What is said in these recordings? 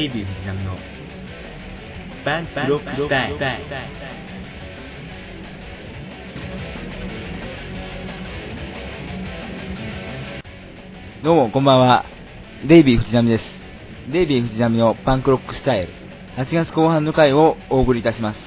デイビー藤波の。バンクロックスタイルどうもこんばんは。デイビー藤波です。デイビー藤波のパンクロックスタイル8月後半の回をお送りいたします、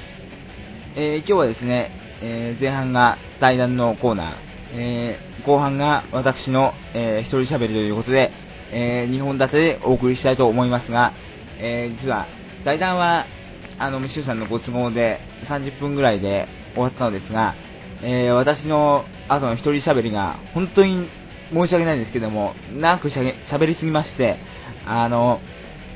えー今日はですね、えー前半が対談のコーナー、えー後半が私の、えー一人喋りということで、え2本立てでお送りしたいと思いますが、えー実は対談はあの、ミシューさんのご都合で30分ぐらいで終わったのですが、えー私の後の一人喋りが本当に申し訳ないんですけども、長くしゃべ喋りすぎまして、あの、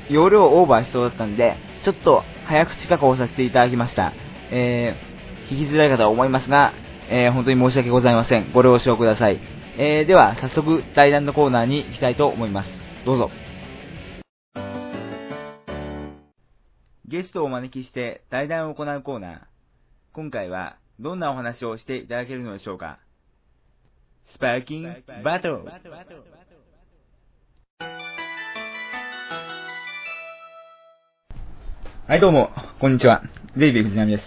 容量オーバーしそうだったんで、ちょっと早口加工させていただきました。えー聞きづらい方は思いますが、えー本当に申し訳ございません。ご了承ください。えーでは、早速、対談のコーナーに行きたいと思います。どうぞ。ゲストをお招きして対談を行うコーナー。今回はどんなお話をしていただけるのでしょうか？スパーキングバトルはいどうも、こんにちは。デイビー藤波です。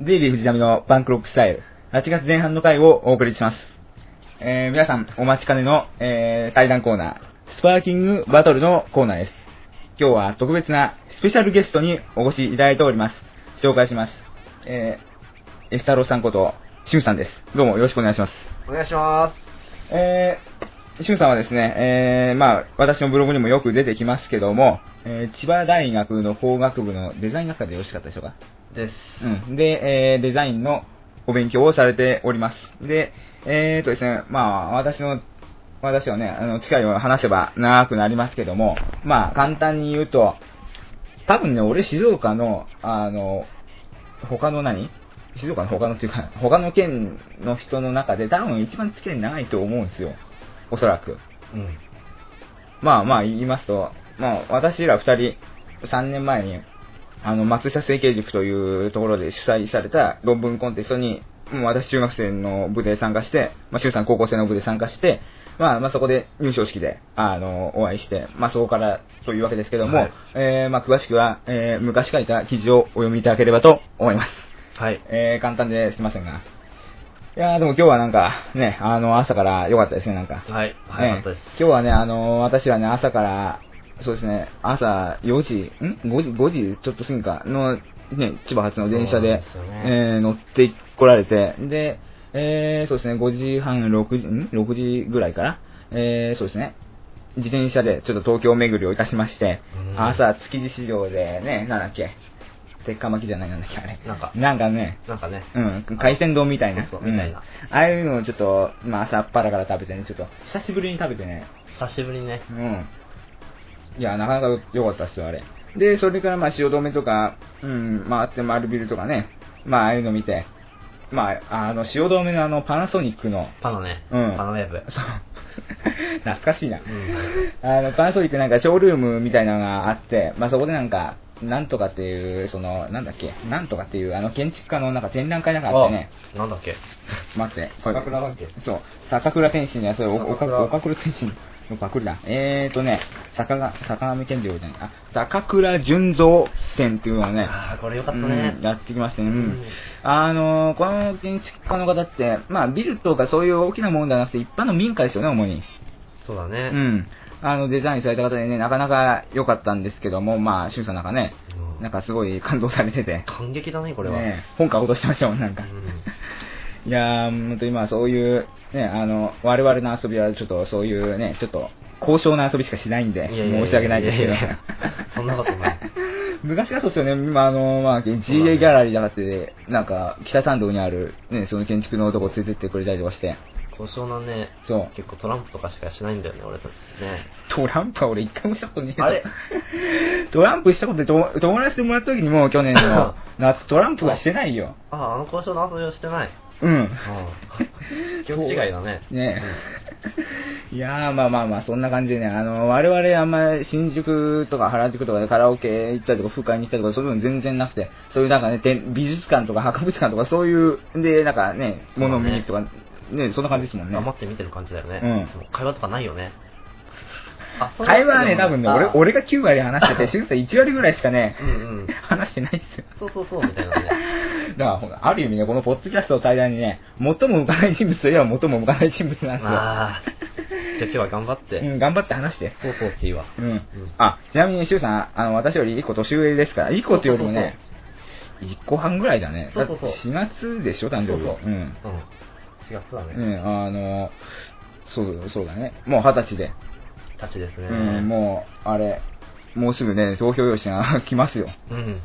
デイビー藤波のバンクロックスタイル、8月前半の回をお送りします。えー、皆さんお待ちかねの、えー、対談コーナー、スパーキングバトルのコーナーです。今日は特別なスペシャルゲストにお越しいただいております。紹介します。えー、エスタローさんこと、シュンさんです。どうもよろしくお願いします。お願いします。えー、シュンさんはですね、えー、まあ、私のブログにもよく出てきますけども、えー、千葉大学の法学部のデザイン学科でよろしかったでしょうか？です。うん。で、えー、デザインのお勉強をされております。で、えーとですね、まあ、私の、私はね、あの、近いを話せば長くなりますけども、まあ、簡単に言うと、多分ね、俺静岡の、あの、他の何？静岡の他のっていうか、他の県の人の中で多分一番付き合い長いと思うんですよ。おそらく。うん。まあまあ言いますと、まあ私ら二人、3年前に、あの、松下整形塾というところで主催された論文コンテストに、もう私中学生の部で参加して、まあ、周さん高校生の部で参加して、まあまあそこで入賞式で、あの、お会いして、まあそこからというわけですけども、はいえーまあ詳しくは、えー昔書いた記事をお読みいただければと思います。はい。えー簡単ですいませんが。いやーでも今日はなんか、ね、あの、朝から良かったですね、なんか。はい。早かったです。ね今日はね、あの私はね、朝から、そうですね、朝4時、ん ?5 時、5時ちょっと過ぎかの、ね、千葉発の電車で、でねえー乗ってこられて、で、えー、そうですね、5時半、6時、ん ?6 時ぐらいから、えー、そうですね、自転車でちょっと東京巡りをいたしまして、うん朝、築地市場でね、なんだっけ、鉄火巻きじゃないなんだっけ、あれ。なんかなんかね、なんかね。うん、海鮮丼みたいな。そうそうみたいなうんああいうのをちょっと、まあ朝っぱらから食べてね、ちょっと、久しぶりに食べてね、久しぶりにね。うん。いや、なかなか良かったっすよ、あれ。で、それからまあ汐留とか、うん、回って丸ビルとかね、まあああいうの見て、まあ、あの、汐留のあの、パナソニックの、パナね。うん。パナウェーブ。そう、懐かしいな。ん。あの、パナソニックなんかショールームみたいなのがあって、まあそこでなんか、なんとかっていう、その、なんだっけ、なんとかっていう、あの、建築家のなんか展覧会なんかあってね、あなんだっけ？待って、これ坂倉だっけ？そう、坂倉天心や、それ、岡倉天心のパクリだ。えーとね、坂が、坂上健二郎じゃない、あ、坂倉純三展っていうのをね、ああ、これよかったねうん。やってきましてね、うんうんあのーこの建築家の方って、まあ、ビルとかそういう大きなものではなくて、一般の民家ですよね、主に。うそうだね。ん。あの、デザインされた方でね、なかなか良かったんですけども、まあ、シュンさんなんかね、うんなんかすごい感動されてて、感激だね、これは。ね、本買おうとしてましたもん、なんか。いやー、本当にまあそういう、ね、あの、我々の遊びはちょっとそういうね、ちょっと、高尚な遊びしかしないんで、申し訳ないですけどそんなことない。昔がそうですよね、今あの、まあ、GA ギャラリーだかって、なんか、北参道にある、ね、その建築のとこ連れてってくれたりとかして、高尚なね、そう結構トランプとかしかしないんだよね、俺たちね。トランプは俺一回もしたことねえぞあれ？トランプしたことで友友達ともらった時にもう去年の 夏トランプはしてないよ。ああ、あの高尚な遊びをしてない。うん。うん。記憶違いだね。ねえ。いやー、まあまあまあ、そんな感じでね、あの、我々あんま新宿とか原宿とかでカラオケ行ったりとか、風会に行ったりとか、そういうの全然なくて、そういうなんかね、て美術館とか博物館とか、そういう、で、なんかね、ものを見に行くとか、ね、そんな感じですもんね。黙って見てる感じだよね。うん会話とかないよね。会話はね、多分ね、俺あ俺が9割話してて、しゅんさん1割ぐらいしかね、うんうん。話してないですよ。そうそうそう、みたいなね。だからある意味ね、このポッドキャストを対談にね、最も向かない人物といえば最も向かない人物なんですよ。まあ、じゃあ今日は頑張って。うん、頑張って話して。そうそうっていいわ。うん。あ、ちなみに、しゅうさん、あの、私より1個年上ですから、1個っていうよりもね、1個半ぐらいだね。そうそうそうだって4月でしょ、誕生日。そうそううん。うん。4月だね。うん、あの、そう、そうだね。もう二十歳で。たちですね。うん、もう、あれ、もうすぐね、投票用紙が 来ますよ。うん。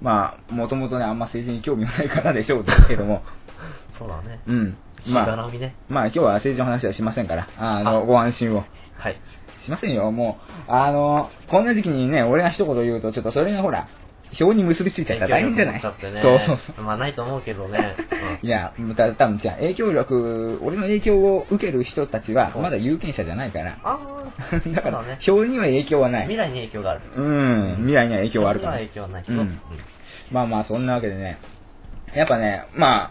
まあ、もともとね、あんま政治に興味もないからでしょうけども、そうだね。うん。しまあ、ね。まあ今日は政治の話はしませんから、あの、あご安心を。はい。しませんよ、もう。あの、こんな時期にね、俺が一言言うと、ちょっとそれがほら、票に結びついちゃったら大変じゃない？ねそうそうそう。まあないと思うけどね。いや、た多分じゃあ影響力、俺の影響を受ける人たちは、うんまだ有権者じゃないから。ああ、だから、ね。票には影響はない。未来に影響がある。うん、未来には影響はあるから。影響はないけど。うんまあまあ、そんなわけでね、やっぱね、まあ、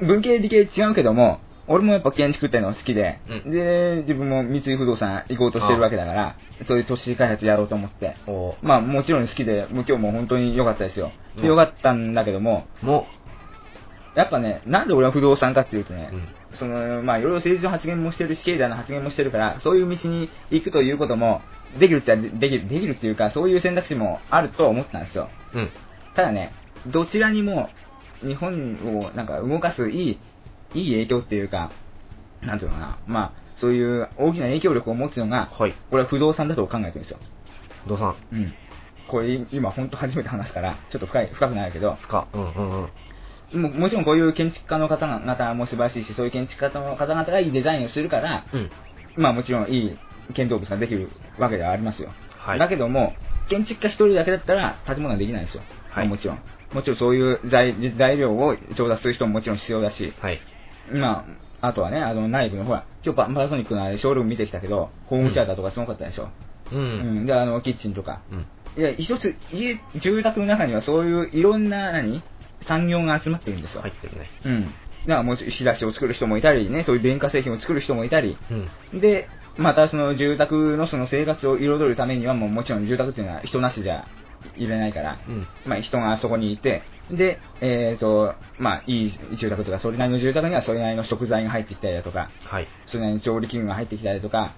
文系理系違うけども、俺もやっぱ建築っての好きで、うんで、自分も三井不動産行こうとしてるわけだから、そういう都市開発やろうと思って、おまあもちろん好きで、もう今日も本当に良かったですよ。うん良かったんだけども、もやっぱね、なんで俺は不動産かっていうとね、うんその、まあいろいろ政治の発言もしてるし、経済の発言もしてるから、そういう道に行くということも、できるっちゃできる、できるっていうか、そういう選択肢もあると思ったんですよ。う、うん。ただね、どちらにも日本をなんか動かすいい、いい影響っていうか、なんていうのかな、まあ、そういう大きな影響力を持つのが、はい。俺は不動産だと考えてるんですよ。不動産。うん。これ今本当初めて話すから、ちょっと深い、深くなるけど、か。うんうんうん。ももちろんこういう建築家の方々も素晴らしいし、そういう建築家の方々がいいデザインをするから、うん。まあもちろんいい建造物ができるわけではありますよ。はい。だけども、建築家一人だけだったら建物はできないんですよ。はいもちろん。もちろんそういう材材料を調達する人ももちろん必要だし、はい。まあ、あとはね、あの内部の、ほら、今日パパナソニックのあれ、ショールーム見てきたけど、ホームシアターとかすごかったでしょ。う。うんん。で、あの、キッチンとか。うん。いや、一つ、家、住宅の中にはそういういろんな、何？産業が集まってるんですよ。入ってるね。うん。だからもう引き出しを作る人もいたり、ね、そういう電化製品を作る人もいたり、うん。で、またその住宅のその生活を彩るためにはもうもちろん住宅っていうのは人なしじゃ入れないから、うん。まあ人がそこにいて、で、えっ、と、まあいい住宅とか、それなりの住宅にはそれなりの食材が入ってきたりだとか、はい。それなりの調理器具が入ってきたりとか、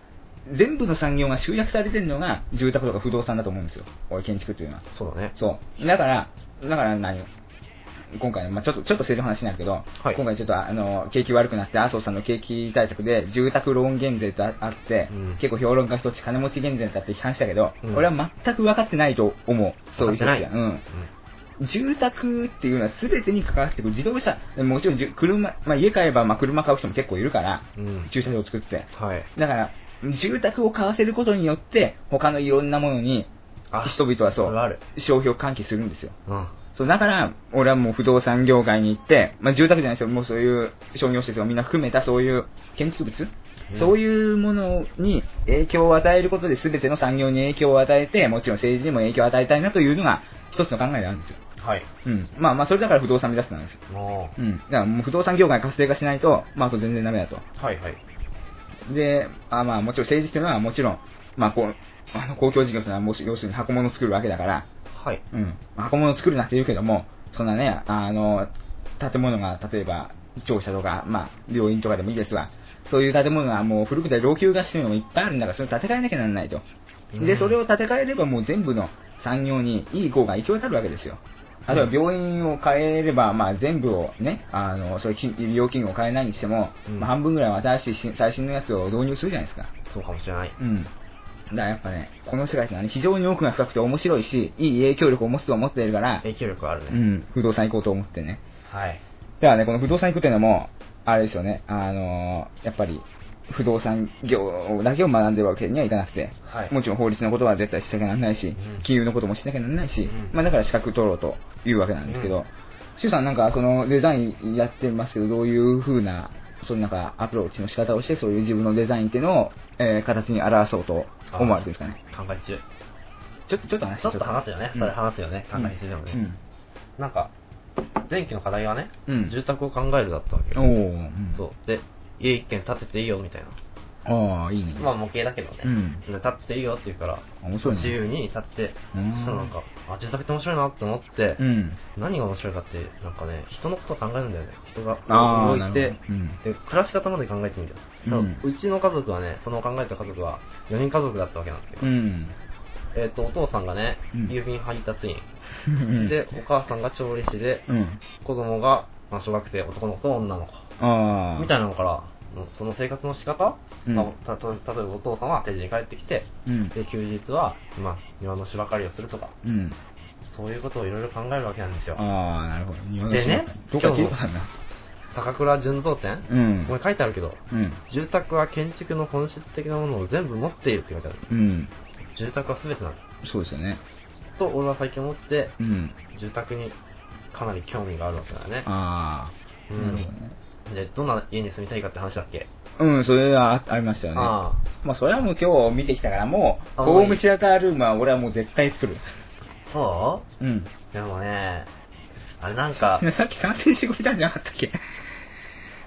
全部の産業が集約されてるのが住宅とか不動産だと思うんですよ。俺建築っていうのは。そうだね。そう。だから、だから何？今回、まあちょっと、ちょっと政治の話になるけど、はい今回ちょっとあの、景気悪くなって、麻生さんの景気対策で、住宅ローン減税とあって、うん結構評論家一つ金持ち減税だって批判したけど、うん俺は全く分かってないと思う。そういう人たちは。分うん。住宅っていうのは全てに関わってくる。自動車、もちろん車、まあ家買えばまあ車買う人も結構いるから、うん。うん。駐車場を作って。はい。だから、住宅を買わせることによって、他のいろんなものに、あ人々はそう。消費を喚起するんですよ。うん。そう、だから、俺はもう不動産業界に行って、まあ住宅じゃないですよ、もうそういう商業施設をみんな含めたそういう建築物、うんそういうものに影響を与えることで全ての産業に影響を与えて、もちろん政治にも影響を与えたいなというのが一つの考えであるんですよ。はい。うん。まあまあ、それだから不動産目指してたんですよ。もうん。だからもう不動産業界活性化しないと、まああと全然ダメだと。う。はいはい。で、あまあもちろん政治っていうのはもちろん、まあこう、あの公共事業というのはもう要するに箱物を作るわけだから、はい。うん。箱物を作るなって言うけども、そんなね、あの、建物が、例えば、庁舎とか、まあ、病院とかでもいいですわ。そういう建物がもう古くて老朽化してるのもいっぱいあるんだから、それを建て替えなきゃならないと。で、うんそれを建て替えればもう全部の産業にいい効果が行き渡るわけですよ。例えば病院を変えれば、まあ全部をね、あの、そういう医療器具を変えないにしても、うんまあ半分ぐらいは新しいし最新のやつを導入するじゃないですか。そうかもしれない。うん。だからやっぱね、この世界ってのはね、非常に奥が深くて面白いし、いい影響力を持つと思っているから、影響力あるね。うん、不動産行こうと思ってね。はい。だからね、この不動産行くっていうのも、あれですよね、あのーやっぱり、不動産業だけを学んでるわけにはいかなくて、はいもちろん法律のことは絶対しなきゃならないし、うん金融のこともしなきゃならないし、うんまあだから資格取ろうというわけなんですけどうん、シュウさんなんかそのデザインやってますけど、どういう風な、そのなんかアプローチの仕方をして、そういう自分のデザインっていうのを、えー形に表そうと思われてるんですかね。考え中。ちょっと、ちょっと話ちょっと話すよね。うんそれ話すよね。考え中でもね。うんなんか、前期の課題はね、うん住宅を考えるだったわけよ。そう。で、家一軒建てていいよみたいな。ああ、いいね。まあ模型だけどね。うんで立っていいよって言うから、面白いね自由に立って、うんそしたらなんか、あ、住宅って面白いなって思って、うん。何が面白いかって、なんかね、人のことを考えるんだよね。人が動いてで暮らし方まで考えてみるんだよ。多分うちの家族はね、その考えた家族は4人家族だったわけなんですけど、うん。えっ、と、お父さんがね、うん郵便配達員。うん、で、お母さんが調理師で、うん。子供が、まあ、小学生、男の子と女の子。ああ。みたいなのから、その生活の仕方、うんまあたと例えばお父さんは定時に帰ってきて、うん。で、休日は、まあ、庭の芝刈りをするとか、うん。そういうことをいろいろ考えるわけなんですよ。ああ、なるほど。でねどっか聞いた。高倉純造店、うんここに書いてあるけど、うん。住宅は建築の本質的なものを全部持っているって書いてある。うん。住宅は全てなんだ。そうですよね。と、俺は最近思って、うん。住宅にかなり興味があるわけだよね。ああ。うんなるほどね。で、どんな家に住みたいかって話だっけ？うん、それはあありましたよね。あまあ、それはもう今日見てきたから、もう、あホームシアタールームは俺はもう絶対作る。あ、そう？ん。うでもね、あれなんか、さっき完成してくれたんじゃなかったっけ？贅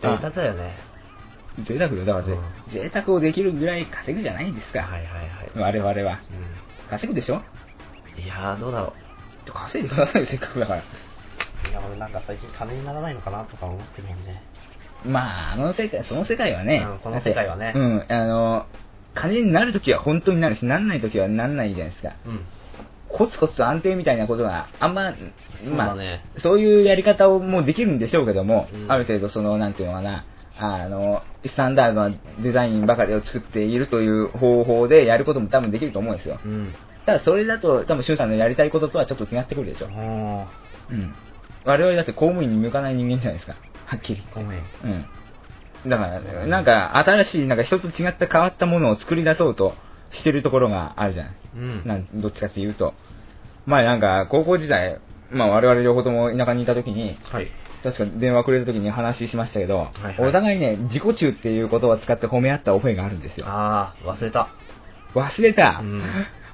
沢だよね。贅沢よ。だから、うん贅沢をできるぐらい稼ぐじゃないんですか。はいはいはい。我々は。う稼ぐでしょ？ん、いやー、どうだろ稼いでくださいよ、せっかくだから。う。いや、俺なんか最近金にならないのかなとか思ってるもんね。まあ、あの世界、その世界はね。うんその世界はねうん、あの、金になるときは本当になるし、なんないときはなんないじゃないですか。うん。コツコツと安定みたいなことがあんま、まあ、だねそういうやり方をもうできるんでしょうけども、うんある程度その、なんていうのかな、あの、スタンダードなデザインばかりを作っているという方法でやることも多分できると思うんですよ。うん。ただそれだと、多分、シュンさんのやりたいこととはちょっと違ってくるでしょ。うん。我々だって公務員に向かない人間じゃないですか。はっきり。ごめん。うん。だから、なんか、新しい、なんか人と違った変わったものを作り出そうとしてるところがあるじゃない。うん。なんどっちかっていうと。前なんか、高校時代、まあ我々両方とも田舎にいた時に、はい。確か電話くれた時に話しましたけど、いはいお互いね、自己中っていう言葉を使って褒め合った覚えがあるんですよ。あー、忘れた。忘れた、うん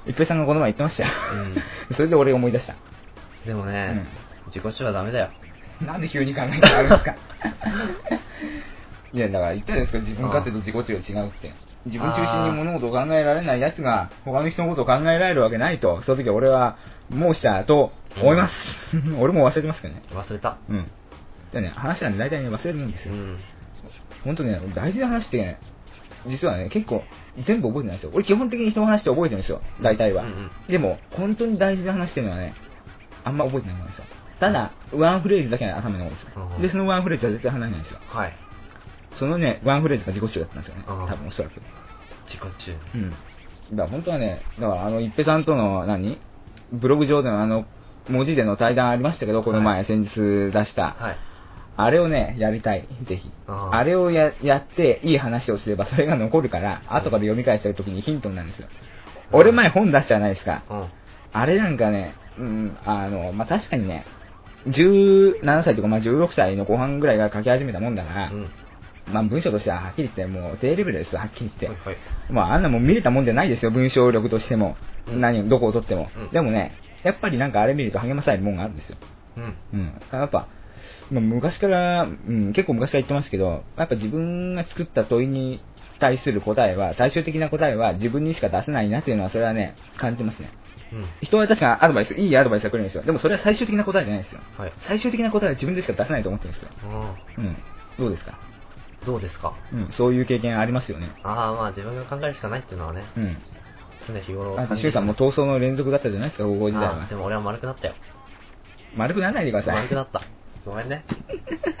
一平さんがこの前言ってましたよ。う それで俺思い出した。でもね、自己主はダメだよ。なんで急に考えてあるんですか？いや、だから言ったじゃないですか、自分勝手と自己中が違うって。自分中心に物事を考えられない奴が、他の人のことを考えられるわけないと、その時俺は申したと思います。俺も忘れてますけどね。忘れた。うん。でね、話なんで大体ね、忘れるもんですよ。うん。本当ね、大事な話ってね、実はね、結構、全部覚えてないんですよ。俺基本的に人の話って覚えてるんですよ、大体は。うんうんでも、本当に大事な話っていうのはね、あんま覚えてないんですよ。ただ、ワンフレーズだけは頭に残るんですよ。うんで、そのワンフレーズは絶対離れないんですよ。はい。そのね、ワンフレーズが自己中だったんですよね。うん多分おそらく。自己中。うん。だから本当はね、だからあの、一平さんとの何、ブログ上でのあの、文字での対談ありましたけど、この前、はい先日出した。はい。あれをね、やりたい、ぜひ。あれをややって、いい話をすれば、それが残るから、後から読み返した時にヒントになるんですよ。うん俺前本出したじゃないですか。うん。あれなんかね、うん、あの、まあ、確かにね、17歳とか、まあ、16歳の後半ぐらいが書き始めたもんだから、うん。まあ、文章としてははっきり言って、もう低レベルですよ、はっきり言って。はいはい。まあ、あんなもん見れたもんじゃないですよ、文章力としても。うん何を、どこを取っても。うんでもね、やっぱりなんかあれ見ると励まされるもんがあるんですよ。うん。うん。やっぱ、まあ、昔から、うん、結構昔から言ってますけど、やっぱ自分が作った問いに対する答えは、最終的な答えは自分にしか出せないなっていうのは、それはね、感じますね。うん。人は確かアドバイス、いいアドバイスが来るんですよ。でもそれは最終的な答えじゃないですよ。はい。最終的な答えは自分でしか出せないと思ってるんですよ。あうん。どうですか？ーどうですか？うん。そういう経験ありますよね。ああ、まあ自分が考えるしかないっていうのはね、うん。常日頃あ、シュウさんも闘争の連続だったじゃないですか、高校時代はで。も俺は丸くなったよ。丸くならないでください。丸くなった。ごめんね。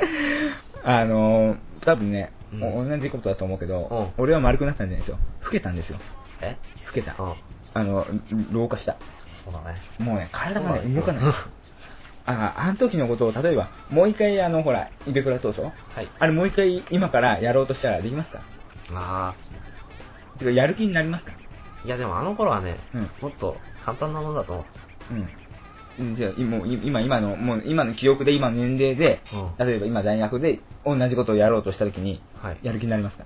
あのー、多分ね、うん同じことだと思うけど、う俺は丸くなったんじゃないですよ。老けたんですよ。え？老けた。うん。あの、老化した。そうだね。もうね、体がね、動かない。あ、あの時のことを、例えば、もう一回、あの、ほら、イベクラ闘争はい。あれもう一回、今からやろうとしたらできますか？あてか、やる気になりますか？あ。いやでもあの頃はね、うんもっと簡単なものだと思っうん。じゃあ、もうい今、今の、もう今の記憶で、今の年齢で、た。うん。例えば今大学で同じことをやろうとした時に、はい。やる気になりますか？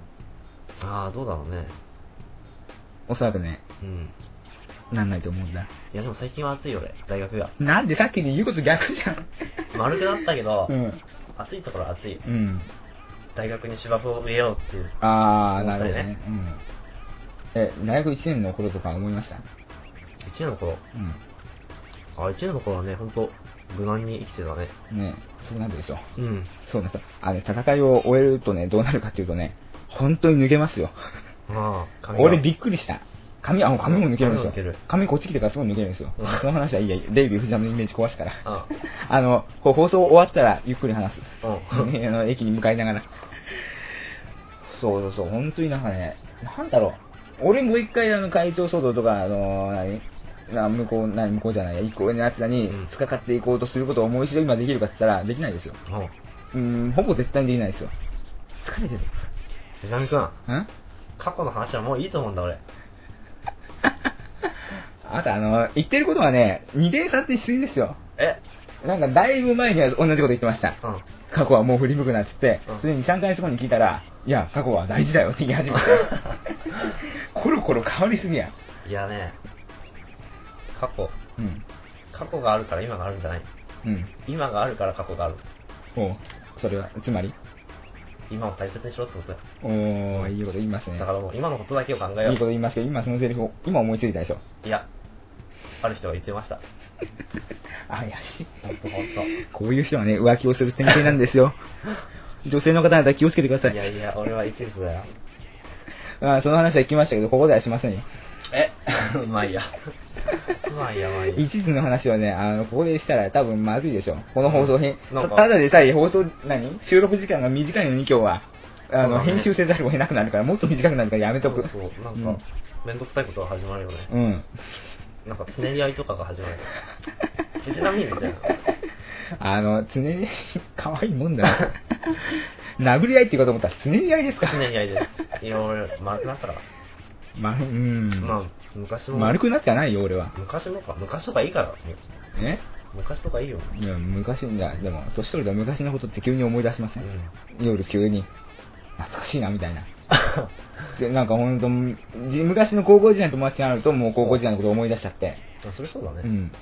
ああ、どうだろうね。おそらくね、うん。なんないと思うんだ。いやでも最近は暑いよ俺、大学が。なんでさっきに言うこと逆じゃん。丸くなったけど、うん。暑いところは暑い。うん。大学に芝生を植えようっていう。あー、思ったりねなるほどね。うん。え、大学1年の頃とか思いました？1年の頃？うん。あ、1年の頃はね、ほんと、無難に生きてたね。ねそうなるでしょ。うん。そうなんですよ。あの、戦いを終えるとね、どうなるかっていうとね、本当に抜けますよ。ああ、俺びっくりした。髪、あ、髪も抜けるんですよ髪こっち来てからすごい抜けるんですようん。その話はいいや、レイビー藤波のイメージ壊すから。ああの、こう放送終わったらゆっくり話す。あの駅に向かいながら。そうそうそう、本当になんかね、なんだろう。俺もう一回あの会長騒動とか、あの、何な向こう、何向こうじゃないや、一個上のやつらにうん使っていこうとすることをもう一度今できるかって言ったら、できないですよ。あ。うん、ほぼ絶対にできないですよ。疲れてる。藤波くん、ん？過去の話はもういいと思うんだ俺。あなた、あの、言ってることはね、二連さんって一緒ですよ。え？なんか、だいぶ前には同じこと言ってました。うん。過去はもう振り向くなって言ってうん、それに3ヶ月後に聞いたら、いや、過去は大事だよって言い始めて、コロコロ変わりすぎや。いやね、過去、うん。過去があるから今があるんじゃない？うん。今があるから過去がある。おうそれは、つまり？今を大切にしろってことだよ。おー、いいこと言いますね。だからもう今のことだけを考えよいいこと言いますけど、今そのセリフを、今思いついたでしょ。う。いや、ある人が言ってました。怪しい。ほんとほんと。こういう人はね、浮気をする典型なんですよ。女性の方々気をつけてください。いやいや、俺は一途だよ。あーその話は聞きましたけど、ここではしませんよ。え？まあいいや。まあいいや、まあいいや。一途の話はね、あの、ここでしたら多分まずいでしょ。この放送編。なんかただでさえ放送、何？収録時間が短いのに今日は、あの、ね編集せざるを得なくなるから、もっと短くなるからやめとく。そうそう、なんか、めんどくさいことが始まるよね。うん。うん。なんか、つねり合いとかが始まる。ちなみたいな。あの、常に、可愛いもんだな。殴り合いって言うかと思ったら、常に合いですか？つねり合いです。いや、俺、丸くなったから。ま、うん。まあ、昔の。丸くなってはないよ、俺は。昔のか。昔とかいいから。もうね昔とかいいよ。いや、昔、いや、でも、年取ると昔のことって急に思い出しません、うん。夜急に。懐かしいな、みたいな。でなんかほんと、じ昔の高校時代の友達に会うと、もう高校時代のことを思い出しちゃって、あそれそうだね。うん。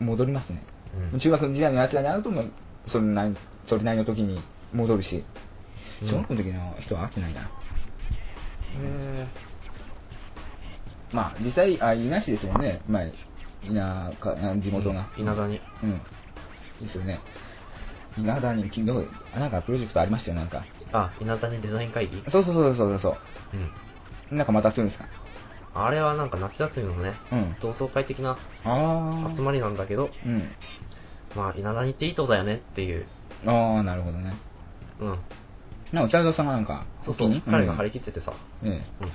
戻りますね。うん中学時代のやつらに会うと、もうそれなりそれなりの時に戻るし、うん小学校の時の人は会ってないな。へまあ、実際、あ、稲市ですもんね、まあ、稲か、あ地元が。稲田に。うん。ですよね。稲田に、どうあなんかプロジェクトありましたよ、なんか。あ、稲田にデザイン会議？そうそうそうそうそう。うん。なんかまたするんですか？あれはなんか夏休みのね、うん。同窓会的なああ。集まりなんだけど、うん。まあ、稲田に行っていいとこだよねっていう。ああ、なるほどね。うん。なんか、チャイドさんがなんか、そうそう先に、彼が張り切切っててさ。ええ。うん。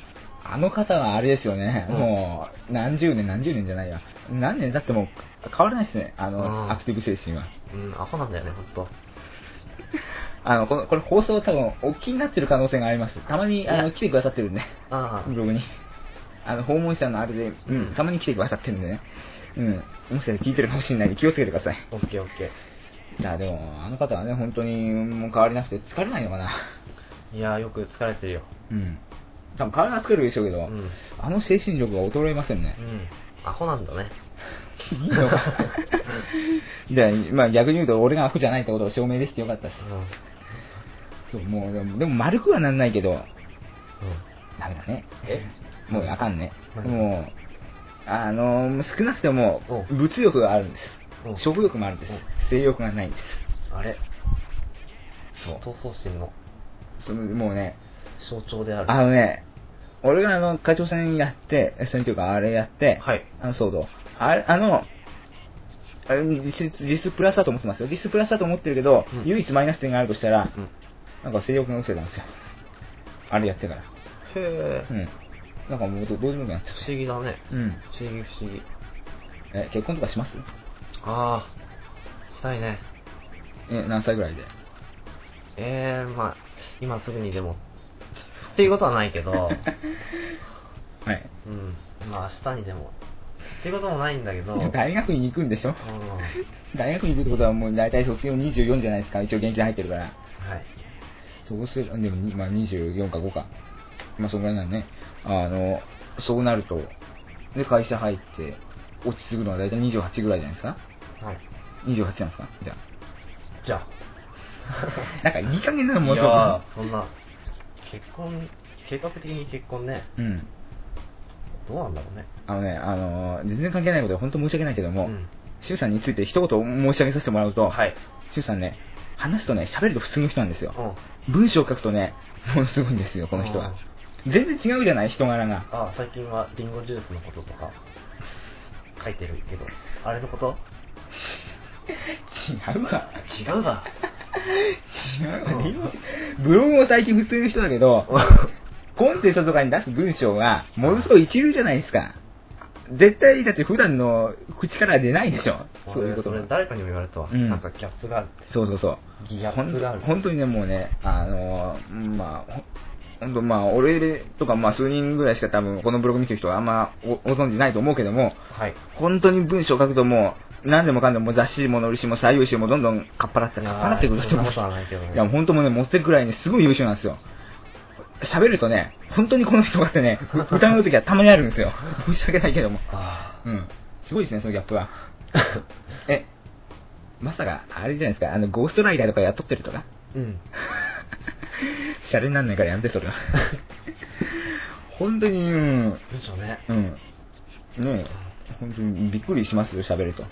あの方はあれですよね、うんもう、何十年、何十年じゃないや。何年だってもう、変わらないですね、あの、うんアクティブ精神は。うん、アホなんだよね、ほんと。あの、このこれ放送多分、お気になってる可能性があります。たまに、あの、来てくださってるんで、ああブログに。あの、訪問者のあれで、ううんん、たまに来てくださってるんでね。うん。もしかしたら聞いてるかもしれないんで気をつけてください。オッケーオッケいや、でも、あの方はね、本当に、もう変わりなくて疲れないのかな。ー。いやー、よく疲れてるよ。うん。多分体は作るでしょうけど、うんあの精神力が衰えませんねう。ん。アホなんだね。いいのか。で、まあ逆に言うと、俺がアホじゃないってことを証明できてよかったし。そう、もう、でも、でも丸くはなんないけど、うん。うん。ダメだね。え？もうあかんね。何もう、あの、少なくともう、ん物欲があるんですうん。食欲もあるんですうん。性欲がないんです。あれ？そう。闘争心のそのもうね、象徴である。あのね、俺があの、会長戦やって、戦というかあれやって、はい。あの騒動。あれ、あの、あれ実質、実質プラスだと思ってますよ。実質プラスだと思ってるけど、うん唯一マイナス点があるとしたら、うん。なんか性欲が薄れたんですよ。あれやってから。へえう。ん。なんかもうどどうでもよくなっちゃっ不思議だね。た。うん。不思議不思議。え、結婚とかします？ああ、したいね。え、何歳ぐらいで？えー、まあ、今すぐにでも。っていうことはないけど、はい。うん。まあ明日にでも。っていうこともないんだけど、うん。大学に行くんでしょ？大学に行くってことはもう大体卒業24じゃないですか。一応現金入ってるから。はい。そうする、でも、にまあ24か5か。まあそんぐらいなんね。あの、そうなると、で、会社入って、落ち着くのは大体28ぐらいじゃないですか？はい。28なんですか？じゃあ。じゃあ、なんかいい加減なのもういそうやーそんな、結婚、計画的に結婚ね、うん。どうなんだろうね。あのね、あのー全然関係ないことで本当申し訳ないけども、うんさんについて一言申し上げさせてもらうと、はい。シュウさんね、話すとね、喋ると普通の人なんですよ。うん。文章を書くとね、ものすごいんですよ、この人は。全然違うじゃない、人柄が。あ、最近はリンゴジュースのこととか、書いてるけど、あれのこと？違うわ。違うわ。違うわうん。ブログも最近普通の人だけど、コンテストとかに出す文章が、ものすごい一流じゃないですか。絶対、だって普段の口から出ないでしょ。そういうことそれ誰かにも言われたわ。うんなんかギャップがある。そうそうそう。ギャップがある。本当にね、もうね、あのーまあ、ほ本当まあ、俺とか、まあ、数人ぐらいしか多分、このブログ見てる人はあんまごご存知ないと思うけども、はい。本当に文章を書くともう、何でもかんでも雑誌も乗るしも採用しもどんどんかっぱらって、かっぱらってくる人もいや、本当もうね、持ってくくらいね、すごい優秀なんですよ。喋るとね、本当にこの人がってね、歌う時はたまにあるんですよ。申し訳ないけども。あうん。すごいですね、そのギャップは。ー え、まさか、あれじゃないですか、あの、ゴーストライダーとかやっとってるとかうん。シャレになんないからやめて、それは。本当に、うん、文章ね。うん。ねえ、本当にびっくりしますよ、喋ると。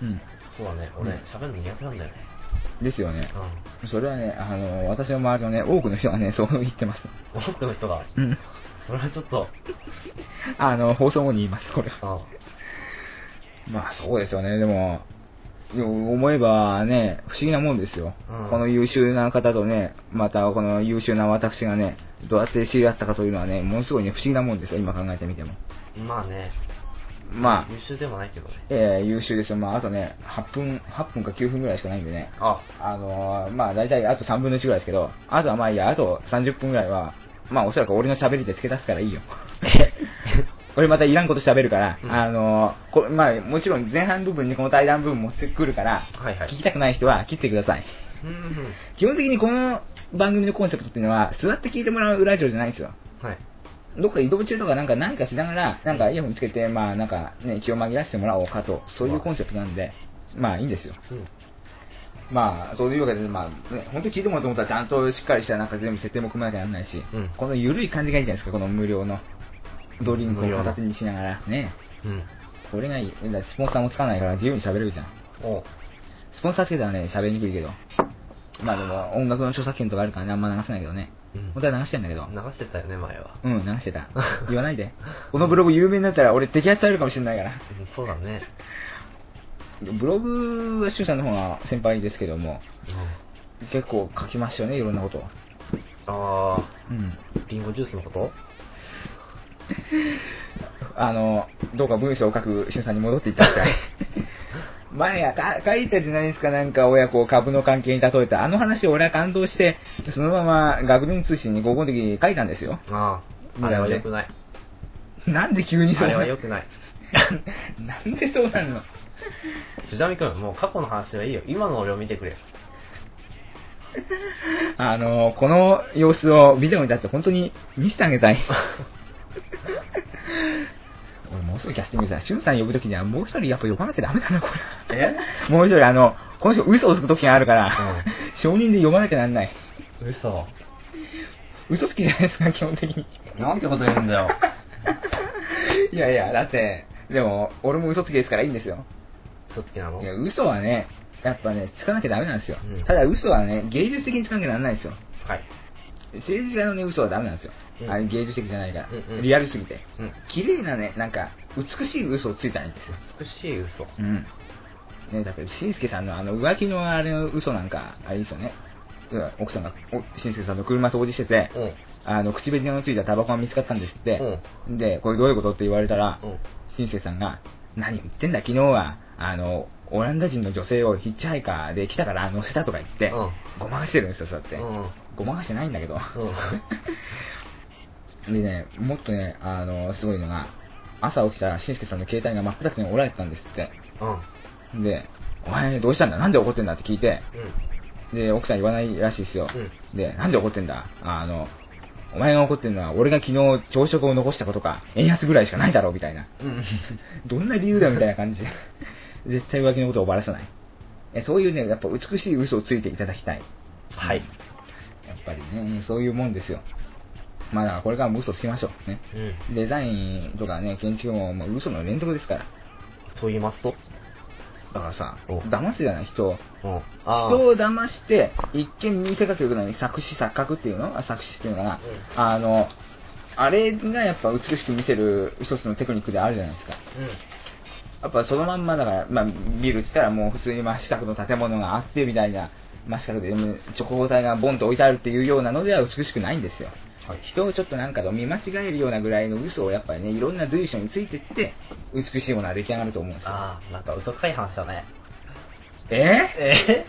うん。うん。そうだね。俺、喋るの苦手なんだよね。ですよね。うそれはね、あの、私の周りのね、多くの人がね、そう言ってます。ん。多くの人が、うん。それはちょっと、あの、放送後に言います、これは。あまあそうですよね、でも、でも思えばね、不思議なもんですよ、うんこの優秀な方とね、またこの優秀な私がね、どうやって知り合ったかというのはね、ものすごいね、不思議なもんですよ、今考えてみても。まあね、まあ、優秀でもないけどね。えー優秀ですよ、まああとね、8分、8分か9分ぐらいしかないんでね、あ、あのーまあ大体あと3分の1ぐらいですけど、あとはまあいいや、あと30分ぐらいは、まあおそらく俺の喋りで付け出すからいいよ。俺またいらんこと喋るから、うんあのーこまあもちろん前半部分にこの対談部分持ってくるから、はいはい聞きたくない人は切ってください。うんうん。基本的にこの番組のコンセプトっていうのは、座って聞いてもらうラジオじゃないんですよ。はい。どっか移動中とかなんか何かしながら、なんかイヤホンつけて、まあなんかね、気を紛らわしてもらおうかと、そういうコンセプトなんで、まあいいんですよ。うん。まあ、そういうわけで、まあ、ね、本当に聞いてもらおうと思ったら、ちゃんとしっかりしたなんか全部設定も組まなきゃならないし、うんこの緩い感じがいいじゃないですか、この無料のドリンクを片手にしながら、ね。うん。これがいい。スポンサーもつかないから自由に喋れるじゃん。おスポンサーつけたらね、喋りにくいけど。まあでも、音楽の著作権とかあるからね、あんま流せないけどね。うん本当は流してんだけど。流してたよね、前は。うん、流してた。言わないで。このブログ有名になったら俺摘発されるかもしれないから。うんそうだね。ブログはシュウさんの方が先輩ですけども、うん。結構書きましたよね、いろんなことを。あうん。ー、リンゴジュースのこと？あの、どうか文章を書くしゅんさんに戻っていただきたい。前やか書いたじゃないですか、なんか親子を株の関係に例えた。あの話を俺は感動して、そのまま学年通信に高校の時に書いたんですよ。あー、あれは良くない。なんで急にそうあれなは良くない。なんでそうなるの？藤波君、もう過去の話はいいよ。今の俺を見てくれ。あの、この様子をビデオにだって本当に見せてあげたい。俺 もうすぐキャスティングさ、しゅんさん呼ぶときにはもう一人やっぱ呼ばなきゃダメだな、これ。え？もう一人、あの、この人嘘をつくときがあるから、う証人で呼ばなきゃなんない。嘘。嘘つきじゃないですか、基本的に。なんてこと言うんだよ。いやいや、だって、でも、俺も嘘つきですからいいんですよ。嘘つきなの？いや、嘘はね、やっぱね、つかなきゃダメなんですよ。うんただ嘘はね、芸術的につかなきゃならないんですよ。はい。政治家のね、嘘はダメなんですよ。うんあれ芸術的じゃないから、うんうんリアルすぎて。うん。綺麗なね、なんか、美しい嘘をついたらいいんですよ。美しい嘘。うん。ね、だけど、しんすけさんのあの、浮気のあれの嘘なんか、あれですよね。うん奥さんが、おしんすけさんの車掃除してて、うん。あの、口紅のついたタバコが見つかったんですって。で、これどういうことって言われたら、うん。しんすけさんが、何を言ってんだ、昨日は、あの、オランダ人の女性をヒッチハイカーで来たから乗せたとか言って、うんごまかしてるんですよ、そうやって。うん。ごまかしてないんだけど。う でね、もっとね、あの、すごいのが、朝起きたら、しんすけさんの携帯が真っ二つに折られてたんですって。うん。で、お前どうしたんだ？なんで怒ってんだって聞いて、で、奥さん言わないらしいですよ。うで、なんで怒ってんだ？あの、お前が怒ってるのは、俺が昨日朝食を残したことか、円安ぐらいしかないだろうみたいな。うん。どんな理由だみたいな感じで。絶対浮気のことをばらさない。えそういうね、やっぱ美しい嘘をついていただきたい。はい。やっぱりね、そういうもんですよ。まあだからこれからも嘘つきましょう。ね。うん。デザインとかね、建築ももう嘘の連続ですから。と言いますと？だからさ、お騙すじゃない人を。うん。人を騙して、一見見せかけるのに作詞錯覚っていうの？あ作詞っていうのかな、あの、あれがやっぱ美しく見せる一つのテクニックであるじゃないですか。うん。やっぱそのまんまだから、まあ、ビルって言ったらもう普通に真四角の建物があってみたいな、真四角で直方体がボンと置いてあるっていうようなのでは美しくないんですよ。はい。人をちょっとなんかと見間違えるようなぐらいの嘘をやっぱりね、いろんな随所についてって、美しいものは出来上がると思うんですよ。ああ、なんか嘘くさい話だね。え？え？